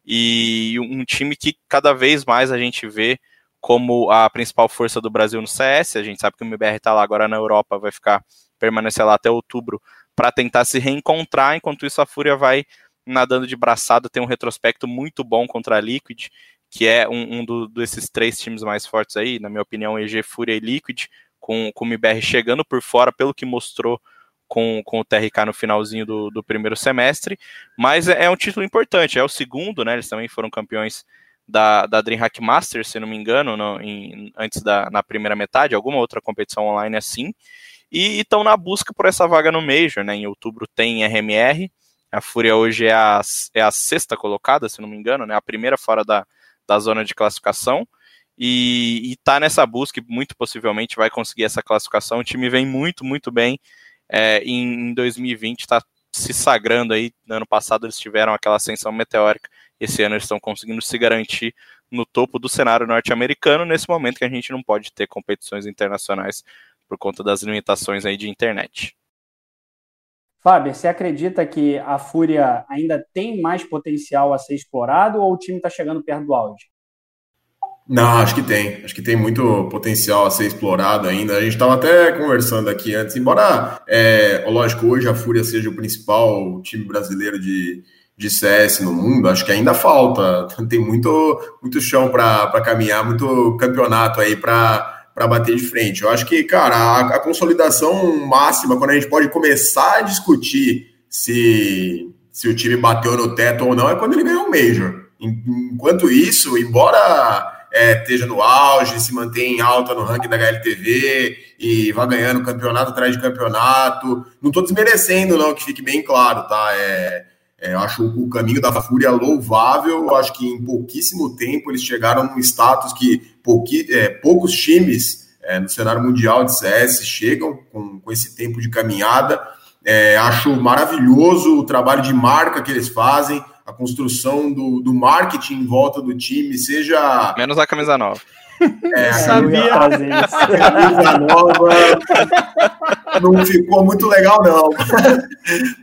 E um time que cada vez mais a gente vê como a principal força do Brasil no CS. A gente sabe que o MBR está lá agora na Europa, vai ficar permanecer lá até outubro para tentar se reencontrar. Enquanto isso, a Fúria vai nadando de braçada, tem um retrospecto muito bom contra a Liquid que é um, um do, desses três times mais fortes aí, na minha opinião, EG, Fúria e Liquid, com, com o MBR chegando por fora, pelo que mostrou com, com o TRK no finalzinho do, do primeiro semestre, mas é, é, um título importante, é o segundo, né, eles também foram campeões da, da DreamHack Masters, se não me engano, no, em, antes da na primeira metade, alguma outra competição online assim, e estão na busca por essa vaga no Major, né, em outubro tem RMR, a Fúria hoje é a, é a sexta colocada, se não me engano, né, a primeira fora da, da zona de classificação e está nessa busca e muito possivelmente vai conseguir essa classificação. O time vem muito, muito bem é, em 2020, está se sagrando aí. No ano passado eles tiveram aquela ascensão meteórica, esse ano eles estão conseguindo se garantir no topo do cenário norte-americano, nesse momento que a gente não pode ter competições internacionais por conta das limitações aí de internet. Fábio, você acredita que a Fúria ainda tem mais potencial a ser explorado ou o time está chegando perto do auge? Não, acho que tem. Acho que tem muito potencial a ser explorado ainda. A gente estava até conversando aqui antes, embora, é, lógico, hoje a Fúria seja o principal time brasileiro de, de CS no mundo, acho que ainda falta. Tem muito, muito chão para caminhar, muito campeonato aí para para bater de frente. Eu acho que, cara, a, a, consolidação máxima, quando a gente pode começar a discutir se se o time bateu no teto ou não é quando ele ganhou o Major. Enquanto isso, embora é, esteja no auge, se mantém em alta no ranking da HLTV e vá ganhando campeonato atrás de campeonato, não estou desmerecendo, não, que fique bem claro, tá? É, é, eu acho o caminho da Fúria louvável. Eu acho que em pouquíssimo tempo eles chegaram num status que pouqui, é, poucos times é, no cenário mundial de CS chegam com, com esse tempo de caminhada. É, acho maravilhoso o trabalho de marca que eles fazem, a construção do, do marketing em volta do time, seja. Menos a camisa nova. É, sabia. A camisa nova não ficou muito legal, não.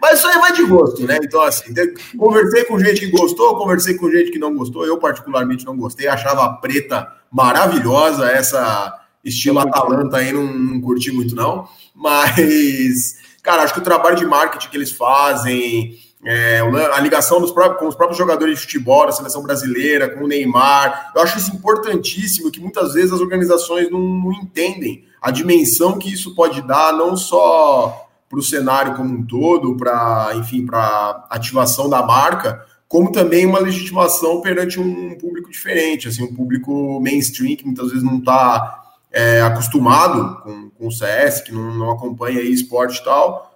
Mas isso aí vai de gosto, né? Então, assim, conversei com gente que gostou, conversei com gente que não gostou. Eu, particularmente, não gostei. Achava a preta maravilhosa, essa estilo Atalanta aí, não, não curti muito, não. Mas Cara, acho que o trabalho de marketing que eles fazem, é, a ligação dos próprios, com os próprios jogadores de futebol, da seleção brasileira, com o Neymar, eu acho isso importantíssimo, que muitas vezes as organizações não, não entendem a dimensão que isso pode dar, não só para o cenário como um todo, para, enfim, para ativação da marca, como também uma legitimação perante um público diferente, assim, um público mainstream que muitas vezes não está é, acostumado com, com o CS, que não, não acompanha esporte e tal,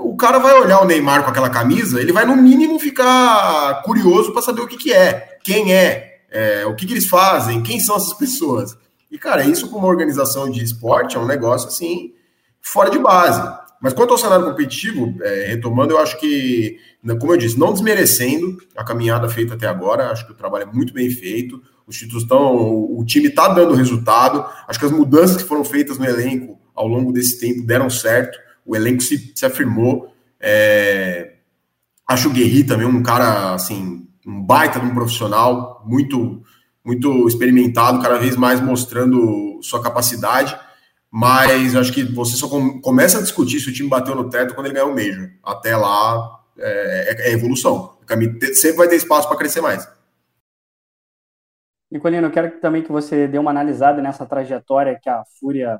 o cara vai olhar o Neymar com aquela camisa, ele vai no mínimo ficar curioso para saber o que, que é, quem é, é o que, que eles fazem, quem são essas pessoas. E, cara, isso como organização de esporte é um negócio assim, fora de base. Mas quanto ao cenário competitivo, é, retomando, eu acho que, como eu disse, não desmerecendo a caminhada feita até agora, acho que o trabalho é muito bem feito os títulos estão. O time está dando resultado. Acho que as mudanças que foram feitas no elenco ao longo desse tempo deram certo. O elenco se, se afirmou. É, acho o Guerri também um cara, assim, um baita de um profissional, muito, muito experimentado, cada vez mais mostrando sua capacidade. Mas acho que você só com, começa a discutir se o time bateu no teto quando ele ganhar o Major. Até lá é, é, é evolução. Sempre vai ter espaço para crescer mais. Nicolino, eu quero também que você dê uma analisada nessa trajetória que a Fúria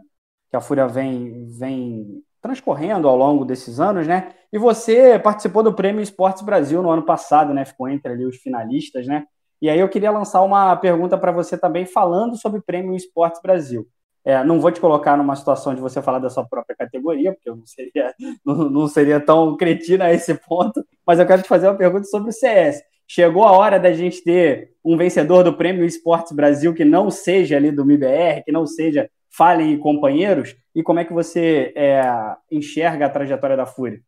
que a Fúria vem, vem transcorrendo ao longo desses anos, né? E você participou do Prêmio Esportes Brasil no ano passado, né? Ficou entre ali os finalistas, né? E aí eu queria lançar uma pergunta para você também falando sobre o Prêmio Esportes Brasil. É, não vou te colocar numa situação de você falar da sua própria categoria, porque eu não seria, não, não seria tão cretina a esse ponto, mas eu quero te fazer uma pergunta sobre o CS. Chegou a hora da gente ter um vencedor do Prêmio Esportes Brasil que não seja ali do MIBR, que não seja Falem e companheiros, e como é que você é, enxerga a trajetória da Fúria?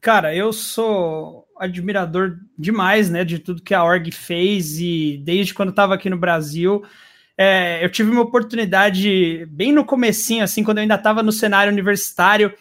Cara, eu sou admirador demais, né, de tudo que a org fez e desde quando estava aqui no Brasil, é, eu tive uma oportunidade bem no comecinho, assim, quando eu ainda estava no cenário universitário,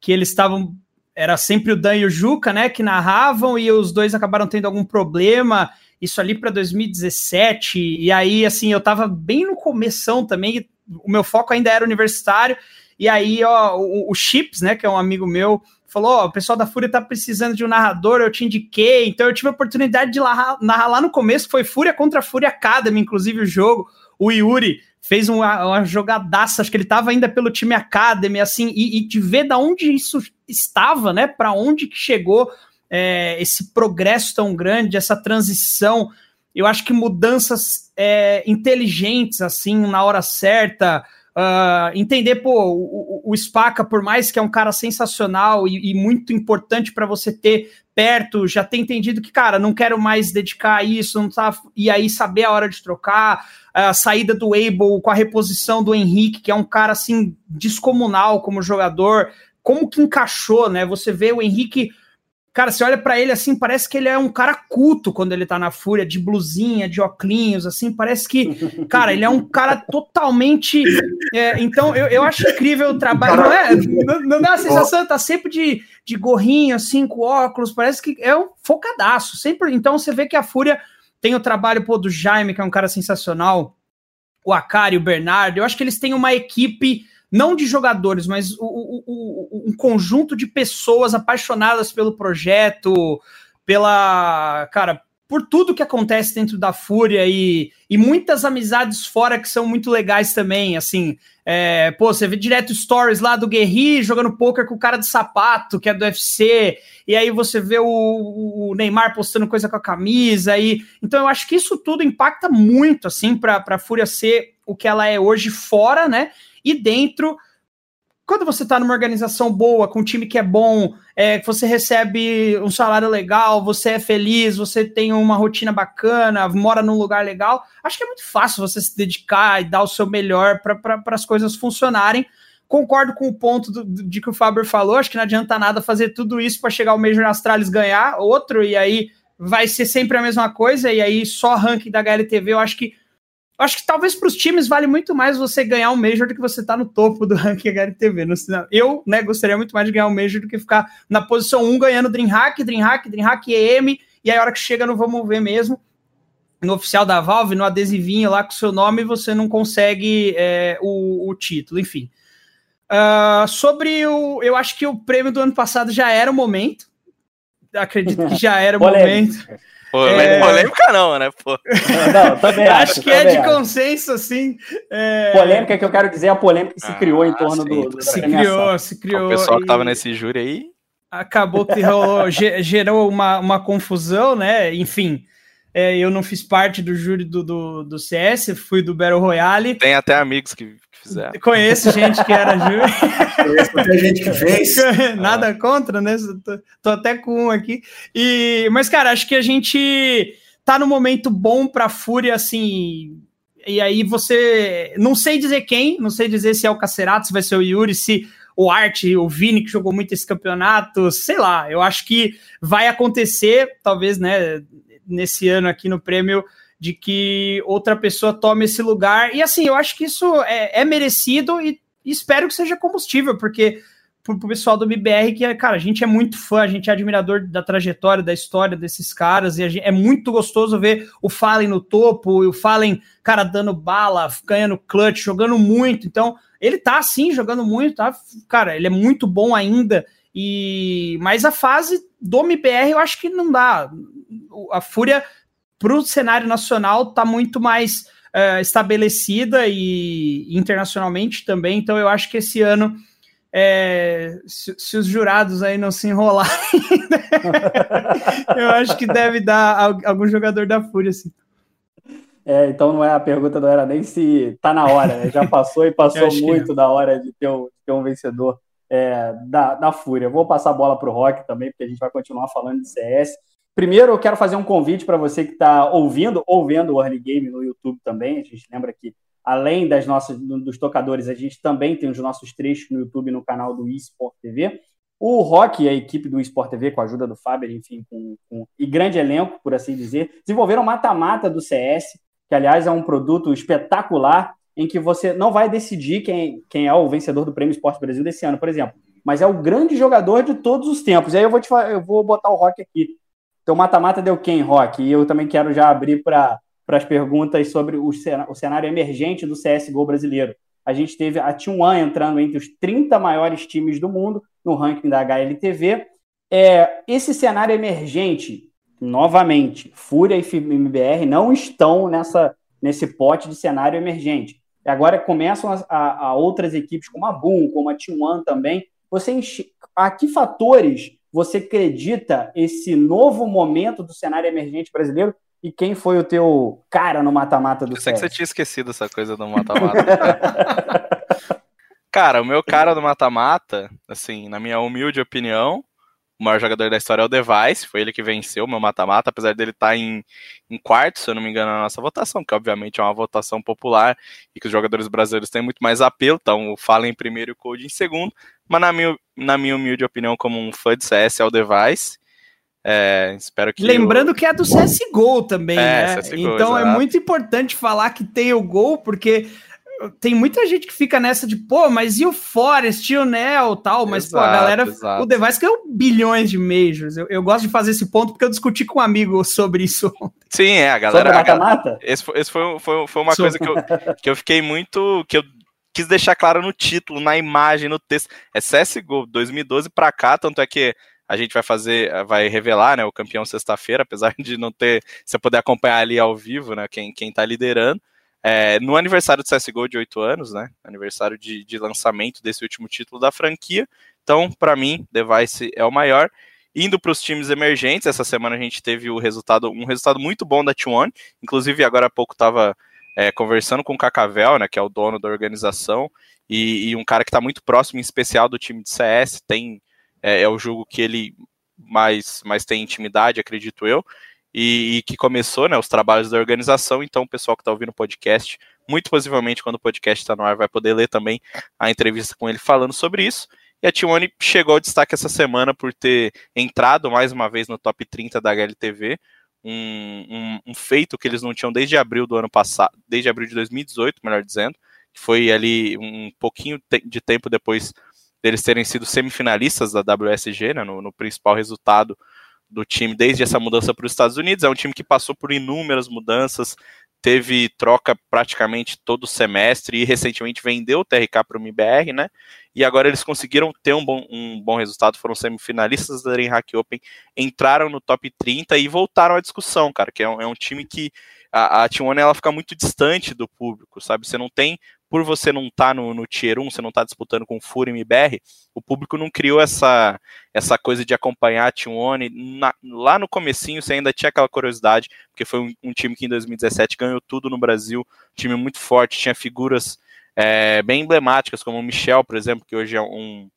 que eles estavam era sempre o Dan e o Juca, né, que narravam e os dois acabaram tendo algum problema. Isso ali para 2017 e aí assim eu tava bem no começão também. O meu foco ainda era universitário e aí ó o, o Chips, né, que é um amigo meu, falou: ó, o pessoal da Fúria tá precisando de um narrador, eu te indiquei. Então eu tive a oportunidade de narrar, narrar lá no começo, foi Fúria contra Fúria Academy, inclusive o jogo. O Yuri fez uma, uma jogadaça, acho que ele estava ainda pelo time Academy, assim, e, e de ver da onde isso estava, né, para onde que chegou é, esse progresso tão grande, essa transição, eu acho que mudanças é, inteligentes, assim, na hora certa, Uh, entender, pô, o, o, Spaca, por mais que é um cara sensacional e, e muito importante para você ter perto, já ter entendido que, cara, não quero mais dedicar a isso, não tá, e aí saber a hora de trocar, a saída do Abel com a reposição do Henrique, que é um cara assim descomunal como jogador, como que encaixou, né? Você vê o Henrique Cara, você olha para ele assim, parece que ele é um cara culto quando ele tá na fúria, de blusinha, de óculos, assim, parece que, cara, ele é um cara totalmente. É, então, eu, eu acho incrível o trabalho. Não é? Não dá a sensação, tá sempre de, de gorrinho, assim, com óculos, parece que é um focadaço. Sempre. Então, você vê que a fúria tem o trabalho pô, do Jaime, que é um cara sensacional, o Akari, o Bernardo. Eu acho que eles têm uma equipe não de jogadores, mas o, o, o, um conjunto de pessoas apaixonadas pelo projeto, pela, cara, por tudo que acontece dentro da Fúria e, e muitas amizades fora que são muito legais também, assim, é, pô, você vê direto stories lá do Guerri jogando poker com o cara de sapato, que é do UFC, e aí você vê o, o Neymar postando coisa com a camisa, e então eu acho que isso tudo impacta muito, assim, para a Fúria ser o que ela é hoje fora, né, e dentro quando você está numa organização boa, com um time que é bom, é, você recebe um salário legal, você é feliz, você tem uma rotina bacana, mora num lugar legal, acho que é muito fácil você se dedicar e dar o seu melhor para as coisas funcionarem. Concordo com o ponto do, de que o Faber falou, acho que não adianta nada fazer tudo isso para chegar o Major Astralis ganhar outro, e aí vai ser sempre a mesma coisa, e aí só ranking da HLTV, eu acho que acho que talvez para os times vale muito mais você ganhar um Major do que você estar tá no topo do ranking HLTV. Eu, né, gostaria muito mais de ganhar um Major do que ficar na posição 1 ganhando Dreamhack, Dreamhack, Dreamhack EM, e aí a hora que chega no Vamos Ver mesmo, no oficial da Valve, no adesivinho lá com seu nome, você não consegue é, o, o, título, enfim. Uh, sobre o. Eu acho que o prêmio do ano passado já era o momento. Acredito que já era o momento. Pô, é... polêmica não, né? Pô. Não, também acho, acho que é de consenso, assim. É... Polêmica que eu quero dizer é a polêmica que se criou ah, em torno sim. do, do Se criou, se criou. O pessoal que tava nesse júri aí. Acabou que rolou, gerou uma, uma confusão, né? Enfim. É, eu não fiz parte do júri do, do, do, CS, fui do Battle Royale. Tem até amigos que fizeram. Conheço gente que era júri. Conheço gente que fez. Nada ah. contra, né? Tô, tô, até com um aqui. E, mas, cara, acho que a gente tá no momento bom pra Fúria, assim. E aí você. Não sei dizer quem, não sei dizer se é o Cacerato, se vai ser o Yuri, se o Art, o Vini, que jogou muito esse campeonato, sei lá, eu acho que vai acontecer, talvez, né? nesse ano aqui no prêmio de que outra pessoa tome esse lugar. E assim, eu acho que isso é, é merecido e, espero que seja combustível, porque pro, pro pessoal do MBR, que, cara, a gente é muito fã, a gente é admirador da trajetória, da história desses caras, e gente, é muito gostoso ver o Fallen no topo, e o Fallen, cara, dando bala, ganhando clutch, jogando muito. Então, ele tá sim jogando muito, tá? Cara, ele é muito bom ainda. E mas a fase do MBR eu acho que não dá. A Fúria para o cenário nacional está muito mais uh, estabelecida e internacionalmente também. Então eu acho que esse ano, é, se, se, os jurados aí não se enrolarem, eu acho que deve dar algum jogador da Fúria. Assim. É, então não é a pergunta, não era nem se tá na hora, né? Já passou e passou muito da hora de ter, um, de ter um vencedor é, da, da Fúria. Vou passar a bola para o Rock também, porque a gente vai continuar falando de CS. Primeiro, eu quero fazer um convite para você que está ouvindo ou vendo o Early Game no YouTube também. A gente lembra que, além das nossas, dos tocadores, a gente também tem os nossos trechos no YouTube no canal do eSport TV. O Rock e a equipe do eSport TV, com a ajuda do Fábio, enfim, com, com, e grande elenco, por assim dizer, desenvolveram mata-mata do CS, que, aliás, é um produto espetacular em que você não vai decidir quem, quem é o vencedor do Prêmio Esporte Brasil desse ano, por exemplo, mas é o grande jogador de todos os tempos. E aí eu vou, te, eu vou botar o Rock aqui. Então, mata-mata deu quem, Rock? E eu também quero já abrir para as perguntas sobre o, o cenário emergente do CSGO brasileiro. A gente teve a T1 entrando entre os 30 maiores times do mundo no ranking da HLTV. É, esse cenário emergente, novamente, Fúria e MBR não estão nessa, nesse pote de cenário emergente. E agora começam a, a, a, outras equipes, como a Boom, como a T1 também. Você enche... A que fatores você acredita esse novo momento do cenário emergente brasileiro? E quem foi o teu cara no mata-mata do Eu sei que você tinha esquecido essa coisa do mata-mata. cara, o meu cara do mata-mata, assim, na minha humilde opinião, o maior jogador da história é o Device, foi ele que venceu o meu mata-mata, apesar dele estar tá em, em quarto, se eu não me engano, na nossa votação, que obviamente é uma votação popular e que os jogadores brasileiros têm muito mais apelo, então o Fallen em primeiro e o Code em segundo, mas na minha, na minha humilde opinião, como um fã de CS, é o Device. É, espero que. Lembrando eu... que é do CSGO também, é, né? CSGO, então é exato. é muito importante falar que tem o gol, porque tem muita gente que fica nessa de, pô, mas e o Forest, e o Nel tal, mas exato, pô, a galera, exato. o Device ganhou bilhões de majors. Eu, eu, gosto de fazer esse ponto porque eu discuti com um amigo sobre isso. Sim, é, a galera. Sobre a mata Esse, foi, esse foi, foi, foi uma coisa que eu, que eu fiquei muito. que eu quis deixar claro no título, na imagem, no texto. É CSGO 2012 pra cá, tanto é que A gente vai fazer, vai revelar, né, o campeão sexta-feira, apesar de não ter, você poder acompanhar ali ao vivo, né, quem, quem tá liderando. É, no aniversário do CSGO de 8 anos, né, aniversário de, de lançamento desse último título da franquia. Então, para mim, Device é o maior. Indo para os times emergentes, essa semana a gente teve o resultado, um resultado muito bom da T1. Inclusive, agora há pouco estava é, conversando com o Cacavel, né, que é o dono da organização, e, e um cara que está muito próximo, em especial, do time de CS, tem é, é, o jogo que ele mais, mais tem intimidade, acredito eu, e, e, que começou né, os trabalhos da organização. Então, o pessoal que está ouvindo o podcast, muito possivelmente, quando o podcast está no ar, vai poder ler também a entrevista com ele falando sobre isso. E a T1 chegou ao destaque essa semana por ter entrado mais uma vez no top 30 da HLTV, um, um, um, feito que eles não tinham desde abril do ano passado, desde abril de 2018, melhor dizendo, que foi ali um pouquinho de tempo depois deles terem sido semifinalistas da WSG, né, no, no principal resultado do time desde essa mudança para os Estados Unidos. É um time que passou por inúmeras mudanças, teve troca praticamente todo semestre e recentemente vendeu o TRK para o MBR, né? E agora eles conseguiram ter um bom, um bom resultado, foram semifinalistas da DreamHack Open, entraram no top 30 e voltaram à discussão, cara, que é um, é um time que a, a T1 ela fica muito distante do público, sabe? Você não tem por você não estar tá no, no Tier 1, você não está disputando com Fúria e MBR, o público não criou essa, essa coisa de acompanhar a T1. lá no comecinho você ainda tinha aquela curiosidade, porque foi um, um, time que em 2017 ganhou tudo no Brasil, time muito forte, tinha figuras é, bem emblemáticas, como o Michel, por exemplo, que hoje é um,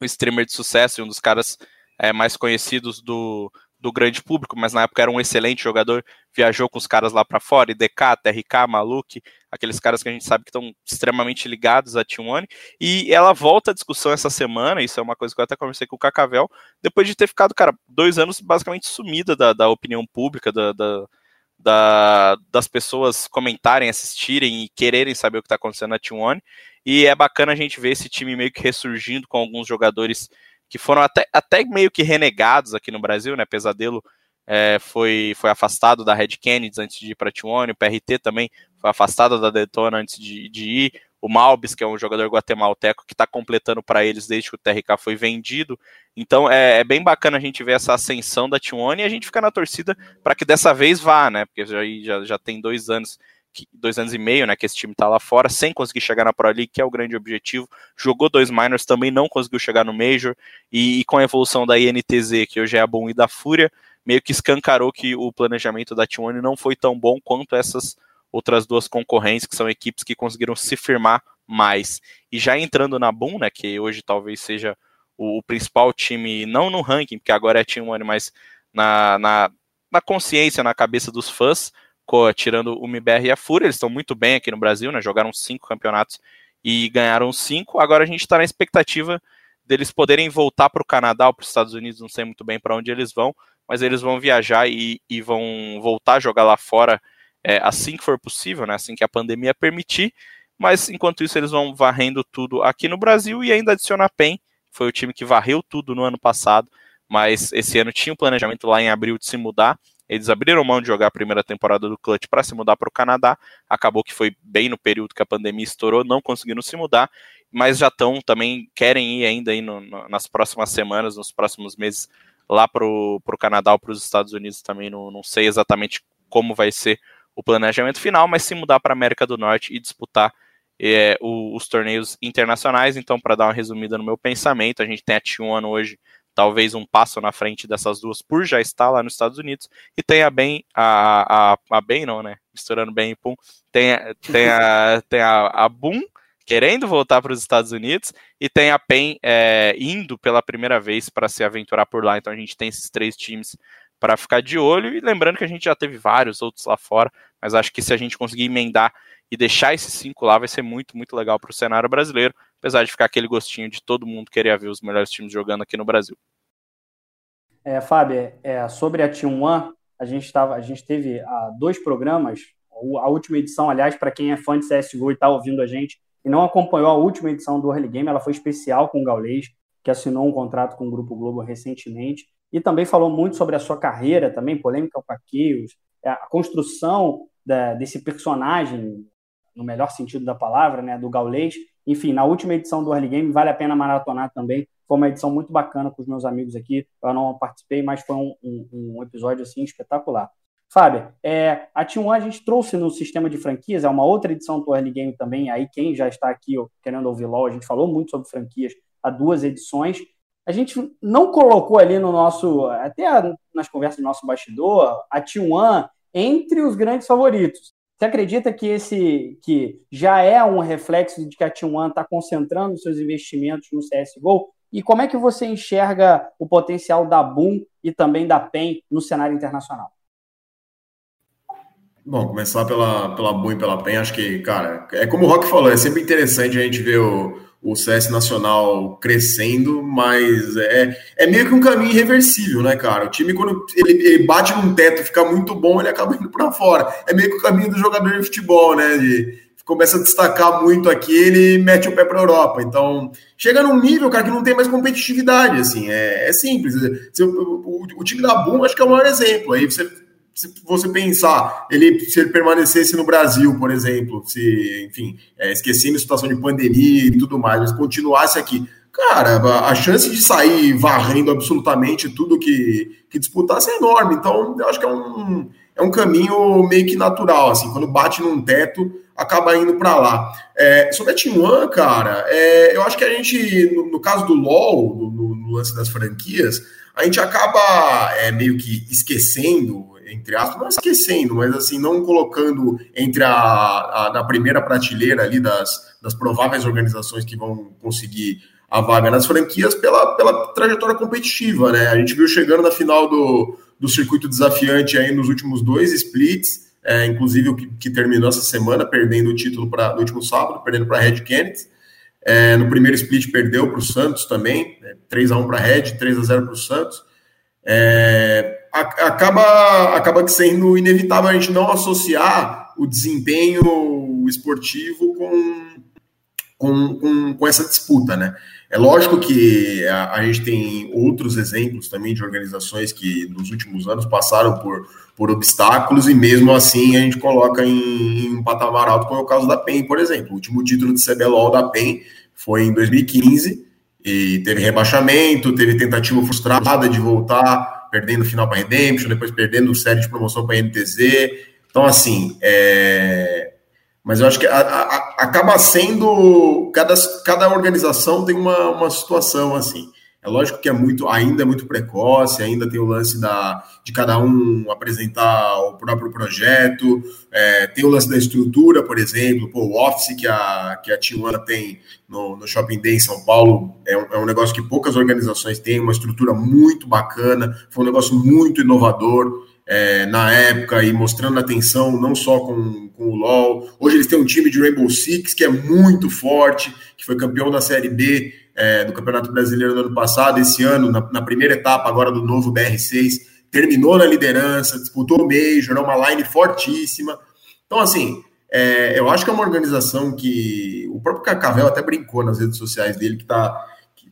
um streamer de sucesso e um dos caras é, mais conhecidos do, do grande público, mas na época era um excelente jogador, viajou com os caras lá para fora, IDK, TRK, Maluk, aqueles caras que a gente sabe que estão extremamente ligados a T1, e. Ela volta à discussão essa semana, isso é uma coisa que eu até conversei com o Cacavel, depois de ter ficado, cara, dois anos basicamente sumida da, da opinião pública, da, da, da, das pessoas comentarem, assistirem e quererem saber o que está acontecendo na T1, e é bacana a gente ver esse time meio que ressurgindo com alguns jogadores que foram até, até meio que renegados aqui no Brasil, né? Pesadelo é, foi, foi afastado da Red Kennedy antes de ir para Tione, o PRT também foi afastado da Detona antes de, de ir, o Malbis, que é um jogador guatemalteco que está completando para eles desde que o TRK foi vendido. Então é, é, bem bacana a gente ver essa ascensão da T1 e a gente fica na torcida para que dessa vez vá, né? Porque já, já, já tem dois anos dois anos e meio, né, que esse time tá lá fora, sem conseguir chegar na Pro League, que é o grande objetivo. Jogou dois minors, também não conseguiu chegar no Major, e, e com a evolução da INTZ, que hoje é a Bom e da Fúria, meio que escancarou que o planejamento da T1 não foi tão bom quanto essas outras duas concorrentes, que são equipes que conseguiram se firmar mais. E já entrando na Boom, né, que hoje talvez seja o, o principal time, não no ranking, porque agora é T1, mas na, na, na consciência, na cabeça dos fãs, tirando o MBR e a Fúria, eles estão muito bem aqui no Brasil, né? Jogaram cinco campeonatos e ganharam cinco. Agora a gente está na expectativa deles poderem voltar para o Canadá ou para os Estados Unidos, não sei muito bem para onde eles vão, mas eles vão viajar e, e vão voltar a jogar lá fora é, assim que for possível, né? Assim que a pandemia permitir. Mas enquanto isso, eles vão varrendo tudo aqui no Brasil e ainda adiciona a PEN, foi o time que varreu tudo no ano passado, mas esse ano tinha um planejamento lá em abril de se mudar eles abriram mão de jogar a primeira temporada do Clutch para se mudar para o Canadá. Acabou que foi bem no período que a pandemia estourou, não conseguiram se mudar, mas já estão também querem ir ainda aí no, no, nas próximas semanas, nos próximos meses lá para o Canadá ou para os Estados Unidos também. Não, não sei exatamente como vai ser o planejamento final, mas se mudar para a América do Norte e disputar é, o, os torneios internacionais. Então, para dar uma resumida no meu pensamento, a gente tem a T1 hoje talvez um passo na frente dessas duas por já estar lá nos Estados Unidos, e tem a bem, a, a, a bem não, né, misturando bem e Pum, tem, tem a, tem a, a Boom querendo voltar para os Estados Unidos, e tem a PEN é, indo pela primeira vez para se aventurar por lá, então a gente tem esses três times para ficar de olho, e lembrando que a gente já teve vários outros lá fora, mas acho que se a gente conseguir emendar e deixar esses cinco lá vai ser muito, muito legal para o cenário brasileiro, apesar de ficar aquele gostinho de todo mundo querer ver os melhores times jogando aqui no Brasil. É, Fábio, é, sobre a T1, a gente, tava, a gente teve ah, dois programas, a última edição, aliás, para quem é fã de CSGO e está ouvindo a gente e não acompanhou a última edição do Early Game, ela foi especial com o Gaulês, que assinou um contrato com o Grupo Globo recentemente, e também falou muito sobre a sua carreira, também polêmica com a Chaos, é, a construção da, desse personagem no melhor sentido da palavra, né, do gaulês, Enfim, na última edição do Early Game, vale a pena maratonar também. Foi uma edição muito bacana com os meus amigos aqui. Eu não participei, mas foi um, um, um episódio assim espetacular. Fábio, é, a T1 a gente trouxe no sistema de franquias, é uma outra edição do Early Game também. Aí, quem já está aqui ó, querendo ouvir LOL, a gente falou muito sobre franquias há duas edições. A gente não colocou ali no nosso, até nas conversas do nosso bastidor, a T1 entre os grandes favoritos. Você acredita que esse que já é um reflexo de que a T1 está concentrando seus investimentos no CSGO? E como é que você enxerga o potencial da Boom e também da PEN no cenário internacional? Bom, começar pela, pela Boom e pela PEN, acho que, cara, é como o Rock falou, é sempre interessante a gente ver o, o CS Nacional crescendo, mas é, é meio que um caminho irreversível, né, cara? O time, quando ele, ele bate num teto fica muito bom, ele acaba indo para fora. É meio que o caminho do jogador de futebol, né? De, começa a destacar muito aqui, ele mete o pé para a Europa. Então, chega num nível, cara, que não tem mais competitividade, assim, é, é simples. O, o, o, time da Boom, acho que é o maior exemplo. Aí você se você pensar, ele, se ele permanecesse no Brasil, por exemplo, se, enfim, é, esquecendo a situação de pandemia e tudo mais, mas continuasse aqui, cara, a chance de sair varrendo absolutamente tudo que, que disputasse é enorme. Então, eu acho que é um, é um caminho meio que natural, assim, quando bate num teto, acaba indo para lá. É, sobre a Team One, cara, é, eu acho que a gente, no, no caso do LoL, no, no, lance das franquias, a gente acaba é, meio que esquecendo entre aspas, não esquecendo, mas assim, não colocando entre a, a na primeira prateleira ali das, das prováveis organizações que vão conseguir a vaga nas franquias pela, pela trajetória competitiva, né? A gente viu chegando na final do, do circuito desafiante aí nos últimos dois splits, é, inclusive o que, que, terminou essa semana, perdendo o título pra, no último sábado, perdendo para a Red Kennedy. É, no primeiro split perdeu para o Santos também, é, 3 a 1 para a Red, 3 a 0 para o Santos. É, acaba, acaba sendo inevitável a gente não associar o desempenho esportivo com, com, com, com essa disputa, né? É lógico que a, a, gente tem outros exemplos também de organizações que nos últimos anos passaram por, por obstáculos e mesmo assim a gente coloca em, em um patamar alto, como é o caso da PEN, por exemplo. O último título de CBLOL da PEN foi em 2015 e teve rebaixamento, teve tentativa frustrada de voltar perdendo o final para Redemption, depois perdendo série de promoção para NTZ. Então, assim, é... mas eu acho que a, a, acaba sendo. Cada, cada organização tem uma, uma situação assim. É lógico que é muito, ainda é muito precoce, ainda tem o lance da, de cada um apresentar o próprio projeto, é, tem o lance da estrutura, por exemplo, pô, o Office que a, que a Tijuana tem no, no Shopping Day em São Paulo é um, é um negócio que poucas organizações têm, uma estrutura muito bacana, foi um negócio muito inovador. É, na época e mostrando atenção não só com, com o LoL. Hoje eles têm um time de Rainbow Six que é muito forte, que foi campeão da Série B é, do Campeonato Brasileiro no ano passado, esse ano, na, na, primeira etapa agora do novo BR6, terminou na liderança, disputou o Major, é uma line fortíssima. Então, assim, é, eu acho que é uma organização que o próprio Cacavel até brincou nas redes sociais dele que tá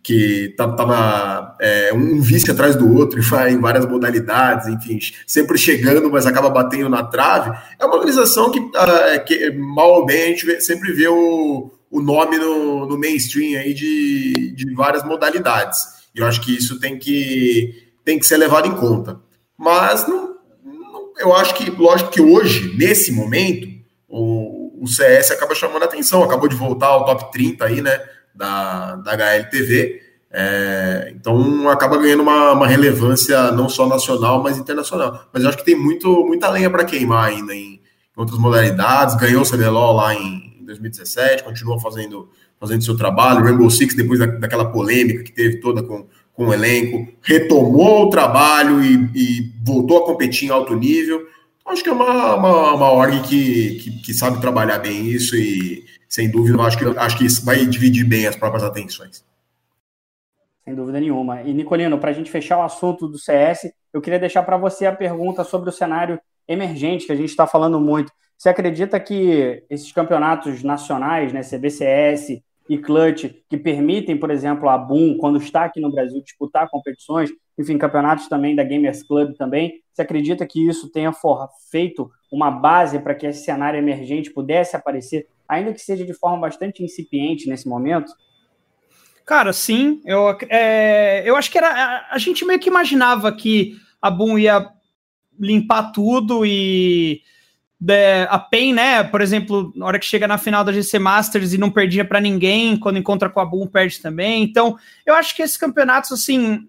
que tá, tava é, um vice atrás do outro e vai em várias modalidades, enfim, sempre chegando, mas acaba batendo na trave. É uma organização que, uh, que mal ou bem, a gente sempre vê o, o nome no, no mainstream aí de, de várias modalidades. E eu acho que isso tem que, tem que ser levado em conta. Mas não, não, eu acho que, lógico que hoje, nesse momento, o, o CS acaba chamando a atenção, acabou de voltar ao top 30 aí, né, da, da HLTV. É, então acaba ganhando uma, uma, relevância não só nacional, mas internacional. Mas eu acho que tem muito, muita lenha para queimar ainda em, em outras modalidades. Ganhou o CBLOL lá em, em 2017, continua fazendo, fazendo seu trabalho. Rainbow Six, depois da, daquela polêmica que teve toda com, com o elenco, retomou o trabalho e, e voltou a competir em alto nível. Então, acho que é uma, uma, uma org que, que, que, sabe trabalhar bem isso e, sem dúvida, acho que, acho que vai dividir bem as próprias atenções. Sem dúvida nenhuma. E, Nicolino, para a gente fechar o assunto do CS, eu queria deixar para você a pergunta sobre o cenário emergente, que a gente está falando muito. Você acredita que esses campeonatos nacionais, né, CBCS e Clutch, que permitem, por exemplo, a Boom, quando está aqui no Brasil, disputar competições, enfim, campeonatos também da Gamers Club também, você acredita que isso tenha feito uma base para que esse cenário emergente pudesse aparecer ainda que seja de forma bastante incipiente nesse momento? Cara, sim. Eu, é, eu acho que era. A, a, gente meio que imaginava que a Boom ia limpar tudo e. É, a PEN, né? Por exemplo, na hora que chega na final da GC Masters e não perdia para ninguém, quando encontra com a Boom, perde também. Então, eu acho que esses campeonatos, assim,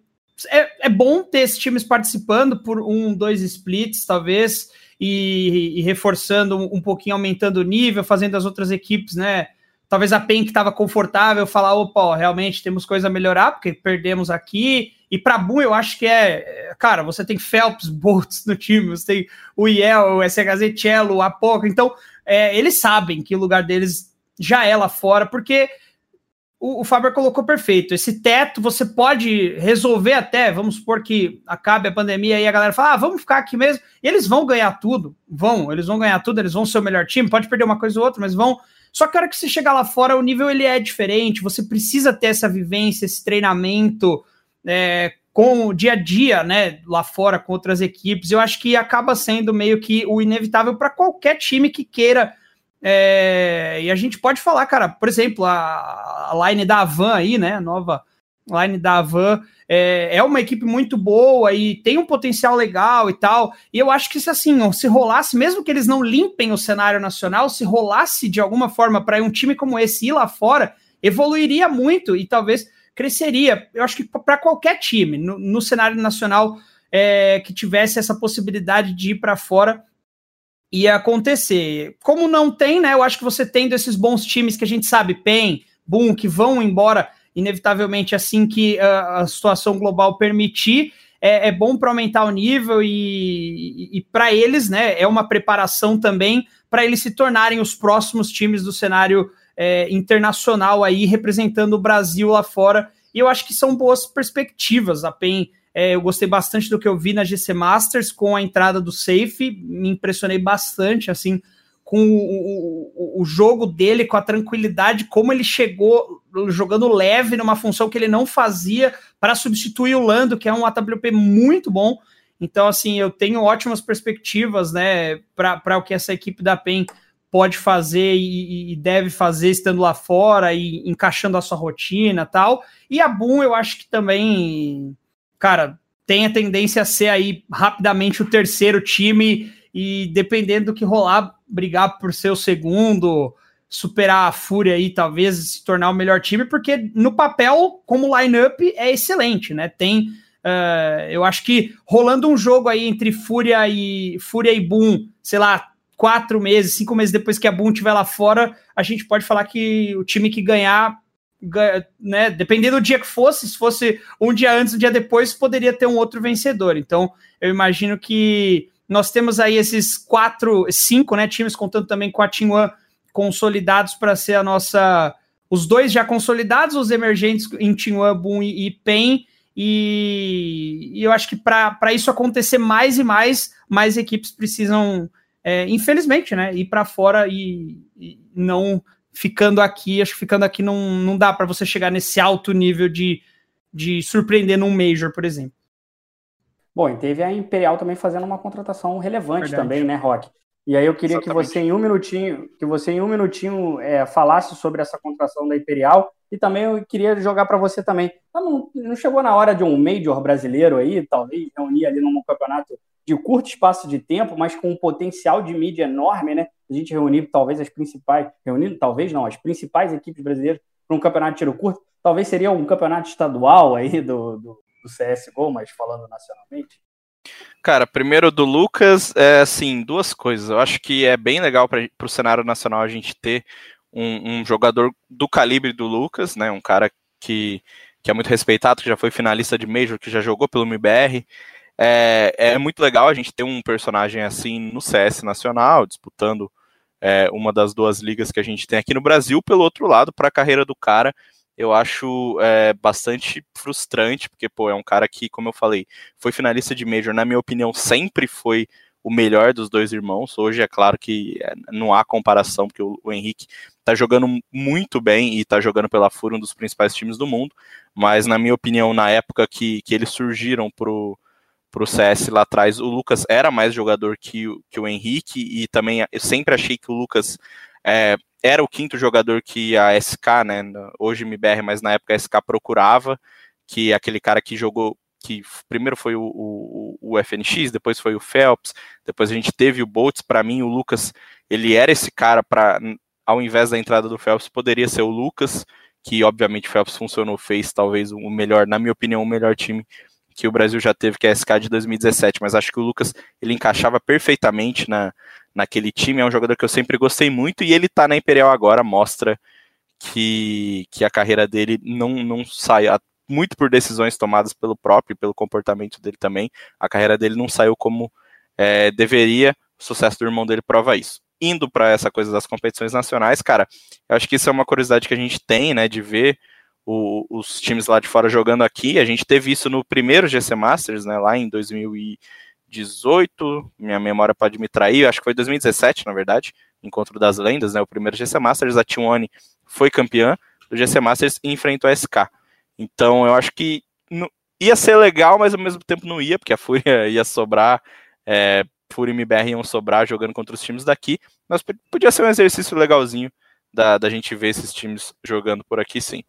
é, é bom ter esses times participando por um, dois splits, talvez, e, e reforçando um, um pouquinho, aumentando o nível, fazendo as outras equipes, né? Talvez a PEN que estava confortável falar, opa, ó, realmente temos coisa a melhorar, porque perdemos aqui. E para Boom, eu acho que é, cara, você tem Phelps, Boltz no time, você tem o IEL, o SHZ Cello, a Poca. Então, é, eles sabem que o lugar deles já é lá fora, porque o, o Faber colocou perfeito. Esse teto você pode resolver até, vamos supor que acabe a pandemia e a galera fala, ah, vamos ficar aqui mesmo. E eles vão ganhar tudo, vão, eles vão ganhar tudo, eles vão ser o melhor time, pode perder uma coisa ou outra, mas vão. Só que a hora que você chegar lá fora, o nível ele é diferente, você precisa ter essa vivência, esse treinamento é, com o dia a dia, né, lá fora com outras equipes. Eu acho que acaba sendo meio que o inevitável para qualquer time que queira é, e a gente pode falar, cara, por exemplo, a, a line da Avan aí, né? Nova line da Avan é, é, uma equipe muito boa e tem um potencial legal e tal. E eu acho que se assim, se rolasse, mesmo que eles não limpem o cenário nacional, se rolasse de alguma forma para um time como esse ir lá fora, evoluiria muito e talvez cresceria. Eu acho que para qualquer time no, no cenário nacional é, que tivesse essa possibilidade de ir para fora, ia acontecer. Como não tem, né? Eu acho que você tendo esses bons times que a gente sabe, PEN, Boom, que vão embora inevitavelmente assim que a, a situação global permitir, é, é bom para aumentar o nível e, e, e para eles, né? É uma preparação também para eles se tornarem os próximos times do cenário é, internacional aí, representando o Brasil lá fora. E eu acho que são boas perspectivas. A PEN é, eu gostei bastante do que eu vi na GC Masters com a entrada do Safe, me impressionei bastante, assim, com o, o, o, jogo dele, com a tranquilidade, como ele chegou jogando leve numa função que ele não fazia para substituir o Lando, que é um AWP muito bom. Então, assim, eu tenho ótimas perspectivas, né, para o que essa equipe da PEN pode fazer e, e, deve fazer estando lá fora e encaixando a sua rotina tal. E a Boom, eu acho que também cara, tem a tendência a ser aí rapidamente o terceiro time e dependendo do que rolar, brigar por ser o segundo, superar a Fúria aí, talvez se tornar o melhor time, porque no papel, como lineup, é excelente, né? Tem, uh, eu acho que rolando um jogo aí entre Fúria e Fúria e Boom, sei lá, quatro meses, cinco meses depois que a Boom estiver lá fora, a gente pode falar que o time que ganhar né, dependendo do dia que fosse, se fosse um dia antes, um dia depois, poderia ter um outro vencedor. Então, eu imagino que nós temos aí esses quatro, cinco, né, times contando também com a Team One consolidados para ser a nossa, os dois já consolidados, os emergentes em Team One, Boom e, e PEN, e, e, eu acho que para isso acontecer mais e mais, mais equipes precisam, é, infelizmente, né, ir para fora e, e não ficando aqui, acho que ficando aqui não, não dá para você chegar nesse alto nível de, de surpreender num Major, por exemplo. Bom, e teve a Imperial também fazendo uma contratação relevante Verdade. também, né, Rock? E aí eu queria Exatamente. que você em um minutinho, que você em um minutinho é, falasse sobre essa contratação da Imperial e também eu queria jogar para você também. Não, não chegou na hora de um Major brasileiro aí, talvez reunir ali num campeonato de curto espaço de tempo, mas com um potencial de mídia enorme, né? A gente reunir talvez as principais, reunindo talvez não, as principais equipes brasileiras para um campeonato de tiro curto, talvez seria um campeonato estadual aí do, do, do CSGO, mas falando nacionalmente. Cara, primeiro do Lucas, é assim, duas coisas. Eu acho que é bem legal para o cenário nacional a gente ter um, um, jogador do calibre do Lucas, né? Um cara que, que é muito respeitado, que já foi finalista de Major, que já jogou pelo MBR. É, é muito legal a gente ter um personagem assim no CS nacional, disputando é, uma das duas ligas que a gente tem aqui no Brasil. Pelo outro lado, para a carreira do cara, eu acho é, bastante frustrante, porque, pô, é um cara que, como eu falei, foi finalista de Major, na minha opinião, sempre foi o melhor dos dois irmãos. Hoje é claro que é, não há comparação, porque o, Henrique tá jogando muito bem e tá jogando pela FURIA, um dos principais times do mundo, mas na minha opinião, na época que, que eles surgiram pro para o CS lá atrás, o Lucas era mais jogador que, que o Henrique, e também eu sempre achei que o Lucas é, era o quinto jogador que a SK, né, hoje MBR, mas na época a SK procurava, que é aquele cara que jogou, que primeiro foi o, o, o FNX, depois foi o Phelps, depois a gente teve o Boltz, para mim o Lucas, ele era esse cara para ao invés da entrada do Phelps, poderia ser o Lucas, que obviamente o Phelps funcionou, fez talvez o melhor, na minha opinião, o melhor time que o Brasil já teve, que é a SK de 2017, mas acho que o Lucas ele encaixava perfeitamente na, naquele time, é um jogador que eu sempre gostei muito e ele tá na Imperial agora, mostra que, que a carreira dele não, não sai, muito por decisões tomadas pelo próprio, pelo comportamento dele também, a carreira dele não saiu como é, deveria, o sucesso do irmão dele prova isso. Indo para essa coisa das competições nacionais, cara, eu acho que isso é uma curiosidade que a gente tem, né, de ver o, os times lá de fora jogando aqui. A gente teve isso no primeiro GC Masters, né, lá em 2018. Minha memória pode me trair, acho que foi 2017, na verdade, Encontro das Lendas, né, o primeiro GC Masters. A Tione foi campeã do GC Masters e enfrentou a SK. Então eu acho que ia ser legal, mas ao mesmo tempo não ia, porque a Fúria ia sobrar. É, Fúria e MBR iam sobrar jogando contra os times daqui, mas podia ser um exercício legalzinho da, da gente ver esses times jogando por aqui, sim.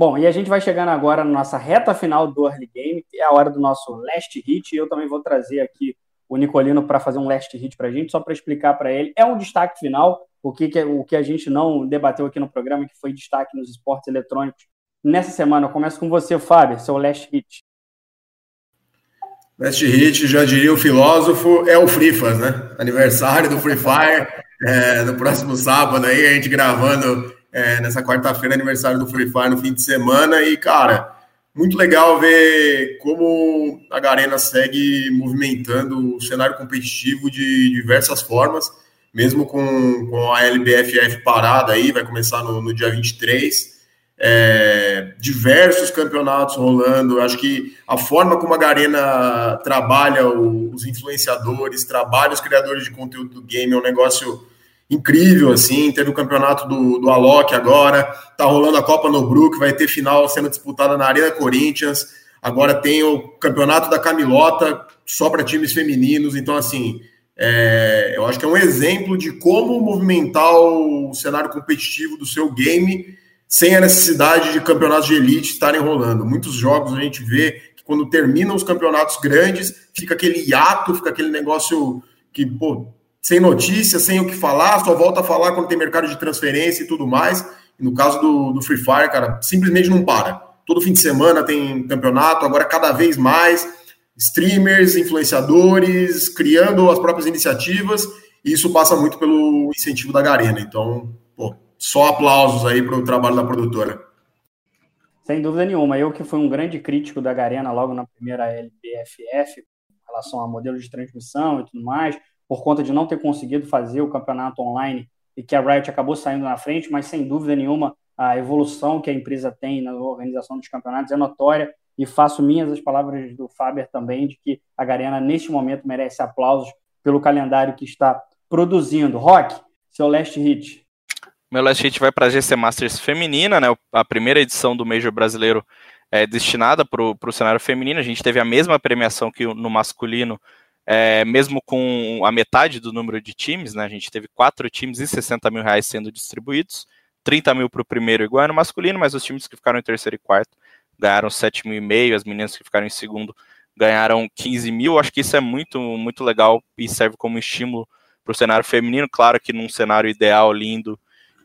Bom, e a gente vai chegando agora na nossa reta final do Early Game, que é a hora do nosso last hit, e eu também vou trazer aqui o Nicolino para fazer um last hit para a gente, só para explicar para ele. É um destaque final, o que, que, o que a gente não debateu aqui no programa, que foi destaque nos esportes eletrônicos. Nessa semana, eu começo com você, Fábio, seu last hit. Last hit, já diria o filósofo, é o Frifas, né? Aniversário do Free Fire, é, no próximo sábado aí, a gente gravando é, nessa quarta-feira, aniversário do Free Fire no fim de semana. E, cara, muito legal ver como a Garena segue movimentando o cenário competitivo de diversas formas, mesmo com, com a LBFF parada aí, vai começar no, no dia 23. É, diversos campeonatos rolando. Acho que a forma como a Garena trabalha os influenciadores, trabalha os criadores de conteúdo do game é um negócio incrível, assim, teve o campeonato do, do Alok agora, tá rolando a Copa no Brook, vai ter final sendo disputada na Arena Corinthians, agora tem o campeonato da Camilota, só para times femininos, então, assim, é, eu acho que é um exemplo de como movimentar o cenário competitivo do seu game sem a necessidade de campeonatos de elite estarem rolando. Muitos jogos a gente vê que quando terminam os campeonatos grandes, fica aquele hiato, fica aquele negócio que, pô, sem notícia, sem o que falar, só volta a falar quando tem mercado de transferência e tudo mais. E no caso do, do Free Fire, cara, simplesmente não para. Todo fim de semana tem campeonato, agora cada vez mais streamers, influenciadores, criando as próprias iniciativas, e isso passa muito pelo incentivo da Garena. Então, pô, só aplausos aí para o trabalho da produtora. Sem dúvida nenhuma. Eu que fui um grande crítico da Garena logo na primeira LBFF, em relação a modelo de transmissão e tudo mais, por conta de não ter conseguido fazer o campeonato online e que a Riot acabou saindo na frente, mas sem dúvida nenhuma a evolução que a empresa tem na organização dos campeonatos é notória e faço minhas as palavras do Faber também de que a Garena neste momento merece aplausos pelo calendário que está produzindo. Rock, seu last hit. Meu last hit vai para a GC Masters feminina, né? A primeira edição do Major brasileiro é destinada para o cenário feminino. A gente teve a mesma premiação que no masculino é, mesmo com a metade do número de times, né, a gente teve quatro times e 60 mil reais sendo distribuídos, 30 mil para o primeiro igual no masculino, mas os times que ficaram em terceiro e quarto ganharam 7 mil e meio, as meninas que ficaram em segundo ganharam 15 mil, acho que isso é muito, muito legal e serve como estímulo para o cenário feminino, claro que num cenário ideal, lindo,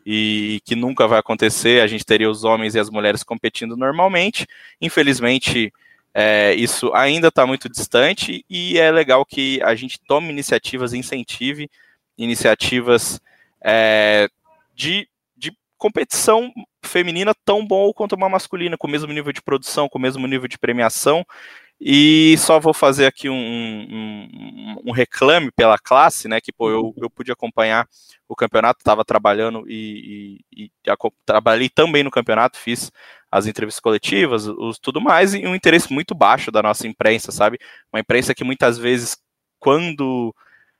e que nunca vai acontecer, a gente teria os homens e as mulheres competindo normalmente, infelizmente é, isso ainda está muito distante e é legal que a gente tome iniciativas, incentive iniciativas é, de, de competição feminina tão bom quanto uma masculina, com o mesmo nível de produção, com o mesmo nível de premiação. E só vou fazer aqui um, um, um reclame pela classe, né? Que pô, eu, eu pude acompanhar o campeonato, estava trabalhando e, e, e trabalhei também no campeonato, fiz as entrevistas coletivas, os tudo mais, e um interesse muito baixo da nossa imprensa, sabe? Uma imprensa que muitas vezes, quando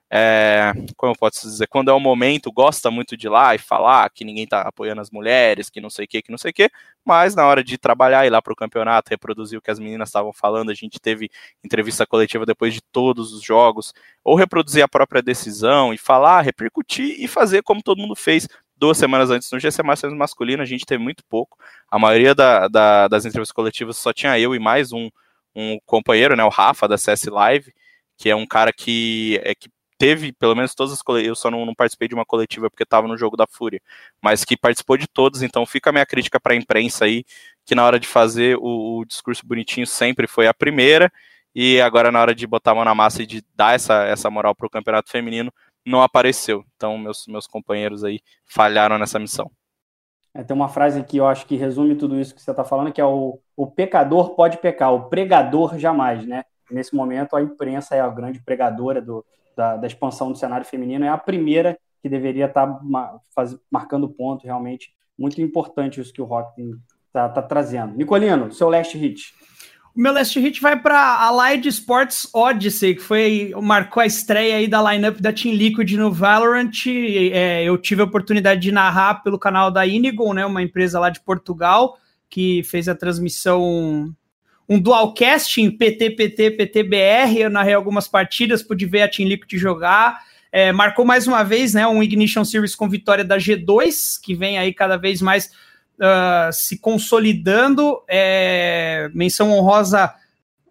é, como eu posso dizer, quando é o momento, gosta muito de ir lá e falar que ninguém tá apoiando as mulheres, que não sei o que, que não sei o que, mas na hora de trabalhar, ir lá pro campeonato, reproduzir o que as meninas estavam falando, a gente teve entrevista coletiva depois de todos os jogos, ou reproduzir a própria decisão e falar, repercutir e fazer como todo mundo fez duas semanas antes no GC Masters masculino, a gente teve muito pouco, a maioria da, da, das entrevistas coletivas só tinha eu e mais um, um companheiro, né, o Rafa, da CS Live, que é um cara que, é, que teve pelo menos todas as coletivas, eu só não, não, participei de uma coletiva porque estava no jogo da Fúria, mas que participou de todos, então fica a minha crítica para a imprensa aí, que na hora de fazer o, o, discurso bonitinho sempre foi a primeira, e agora na hora de botar a mão na massa e de dar essa, essa moral para o campeonato feminino, não apareceu. Então meus, meus companheiros aí falharam nessa missão. É, tem uma frase que eu acho que resume tudo isso que você está falando, que é o, o pecador pode pecar, o pregador jamais, né? Nesse momento, a imprensa é a grande pregadora do, da, da, expansão do cenário feminino, é a primeira que deveria estar tá marcando ponto, realmente. Muito importante isso que o Rock está tá trazendo. Nicolino, seu last hit. Meu last hit vai para a Allied Sports Odyssey, que foi marcou a estreia aí da lineup da Team Liquid no Valorant. É, eu tive a oportunidade de narrar pelo canal da Inigon, né, uma empresa lá de Portugal, que fez a transmissão um dualcast em PT, PT, PTBR. Eu narrei algumas partidas, pude ver a Team Liquid jogar. É, marcou mais uma vez né, um Ignition Series com vitória da G2, que vem aí cada vez mais uh, se consolidando. É, menção honrosa,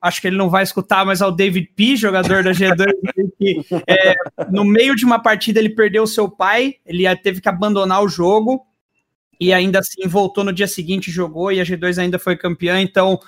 acho que ele não vai escutar, mas ao David P, jogador da G2, que é, no meio de uma partida ele perdeu seu pai, ele teve que abandonar o jogo. E ainda assim voltou no dia seguinte, jogou e a G2 ainda foi campeã. Então,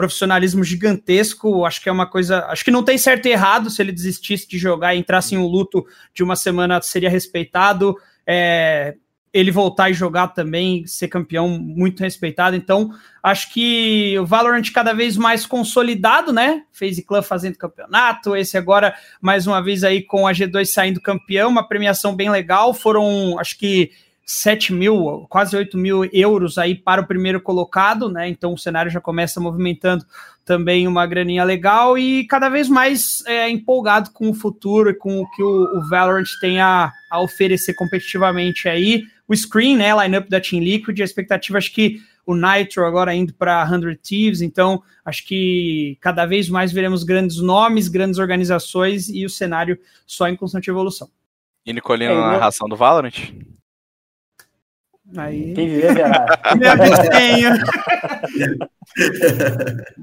profissionalismo gigantesco. Acho que é uma coisa. Acho que não tem certo e errado se ele desistisse de jogar e entrasse em um luto de uma semana, seria respeitado. É, ele voltar e jogar também, ser campeão, muito respeitado. Então, acho que o Valorant cada vez mais consolidado, né? FaZe Clan fazendo campeonato, esse agora, mais uma vez aí com a G2 saindo campeão, uma premiação bem legal. Foram, acho que 7 mil, quase 8 mil euros aí para o primeiro colocado, né? Então o cenário já começa movimentando também uma graninha legal e cada vez mais é, empolgado com o futuro e com o que o, o Valorant tem a, a, oferecer competitivamente aí. O screen, né? Lineup da Team Liquid, a expectativa acho que o Nitro agora indo para 100 Thieves, então acho que cada vez mais veremos grandes nomes, grandes organizações e o cenário só em constante evolução. E Nicolino é, na narração do Valorant? Aí... Quem viver verá.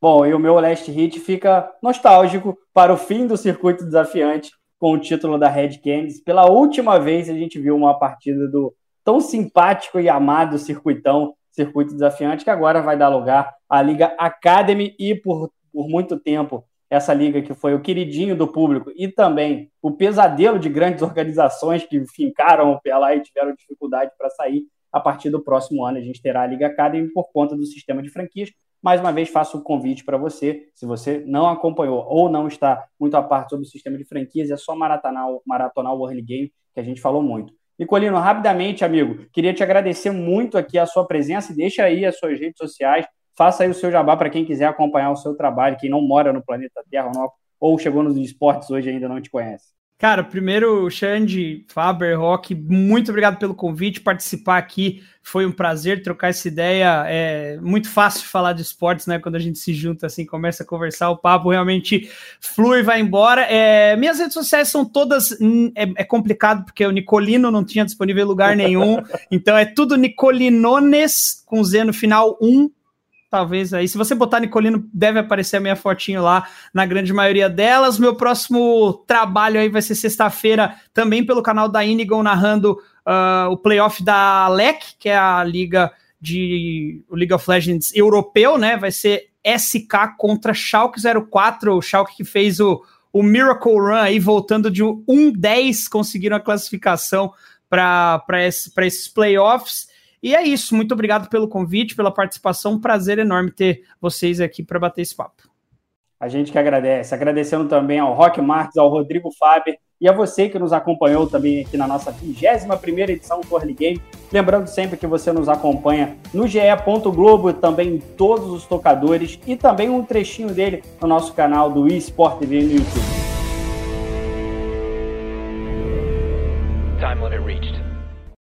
Bom, e o meu last hit fica nostálgico para o fim do circuito desafiante com o título da Red Canids. Pela última vez a gente viu uma partida do tão simpático e amado circuitão, circuito desafiante, que agora vai dar lugar à Liga Academy e por, por muito tempo essa liga que foi o queridinho do público e também o pesadelo de grandes organizações que fincaram o lá e tiveram dificuldade para sair. A partir do próximo ano a gente terá a Liga Academy por conta do sistema de franquias. Mais uma vez faço o um convite para você, se você não acompanhou ou não está muito a parte sobre o sistema de franquias, é só maratonar, maratonar o World Game, que a gente falou muito. Nicolino, rapidamente, amigo, queria te agradecer muito aqui a sua presença e deixa aí as suas redes sociais Faça aí o seu jabá para quem quiser acompanhar o seu trabalho, quem não mora no planeta Terra ou, não, ou chegou nos esportes hoje e ainda não te conhece. Cara, primeiro, Xande, Faber, Rock, muito obrigado pelo convite, participar aqui foi um prazer trocar essa ideia. É muito fácil falar de esportes, né? Quando a gente se junta assim, começa a conversar, o papo realmente flui e vai embora. É, minhas redes sociais são todas. Hum, é, é, complicado porque o Nicolino não tinha disponível em lugar nenhum, então é tudo Nicolinones com Z no final 1 talvez aí. Se você botar Nicolino, deve aparecer a minha fotinho lá na grande maioria delas. Meu próximo trabalho aí vai ser sexta-feira, também pelo canal da Inigon, narrando uh, o playoff da LEC, que é a liga de o League of Legends europeu, né? Vai ser SK contra Schalke 04, o Schalke que fez o, o Miracle Run aí, voltando de 1-10, conseguiram a classificação para esse, esses playoffs. E é isso. Muito obrigado pelo convite, pela participação. Um prazer enorme ter vocês aqui para bater esse papo. A gente que agradece. Agradecendo também ao Rock Marques, ao Rodrigo Faber e a você que nos acompanhou também aqui na nossa 21 edição do Corley Game. Lembrando sempre que você nos acompanha no GE. Globo, também em todos os tocadores e também um trechinho dele no nosso canal do eSport TV no YouTube.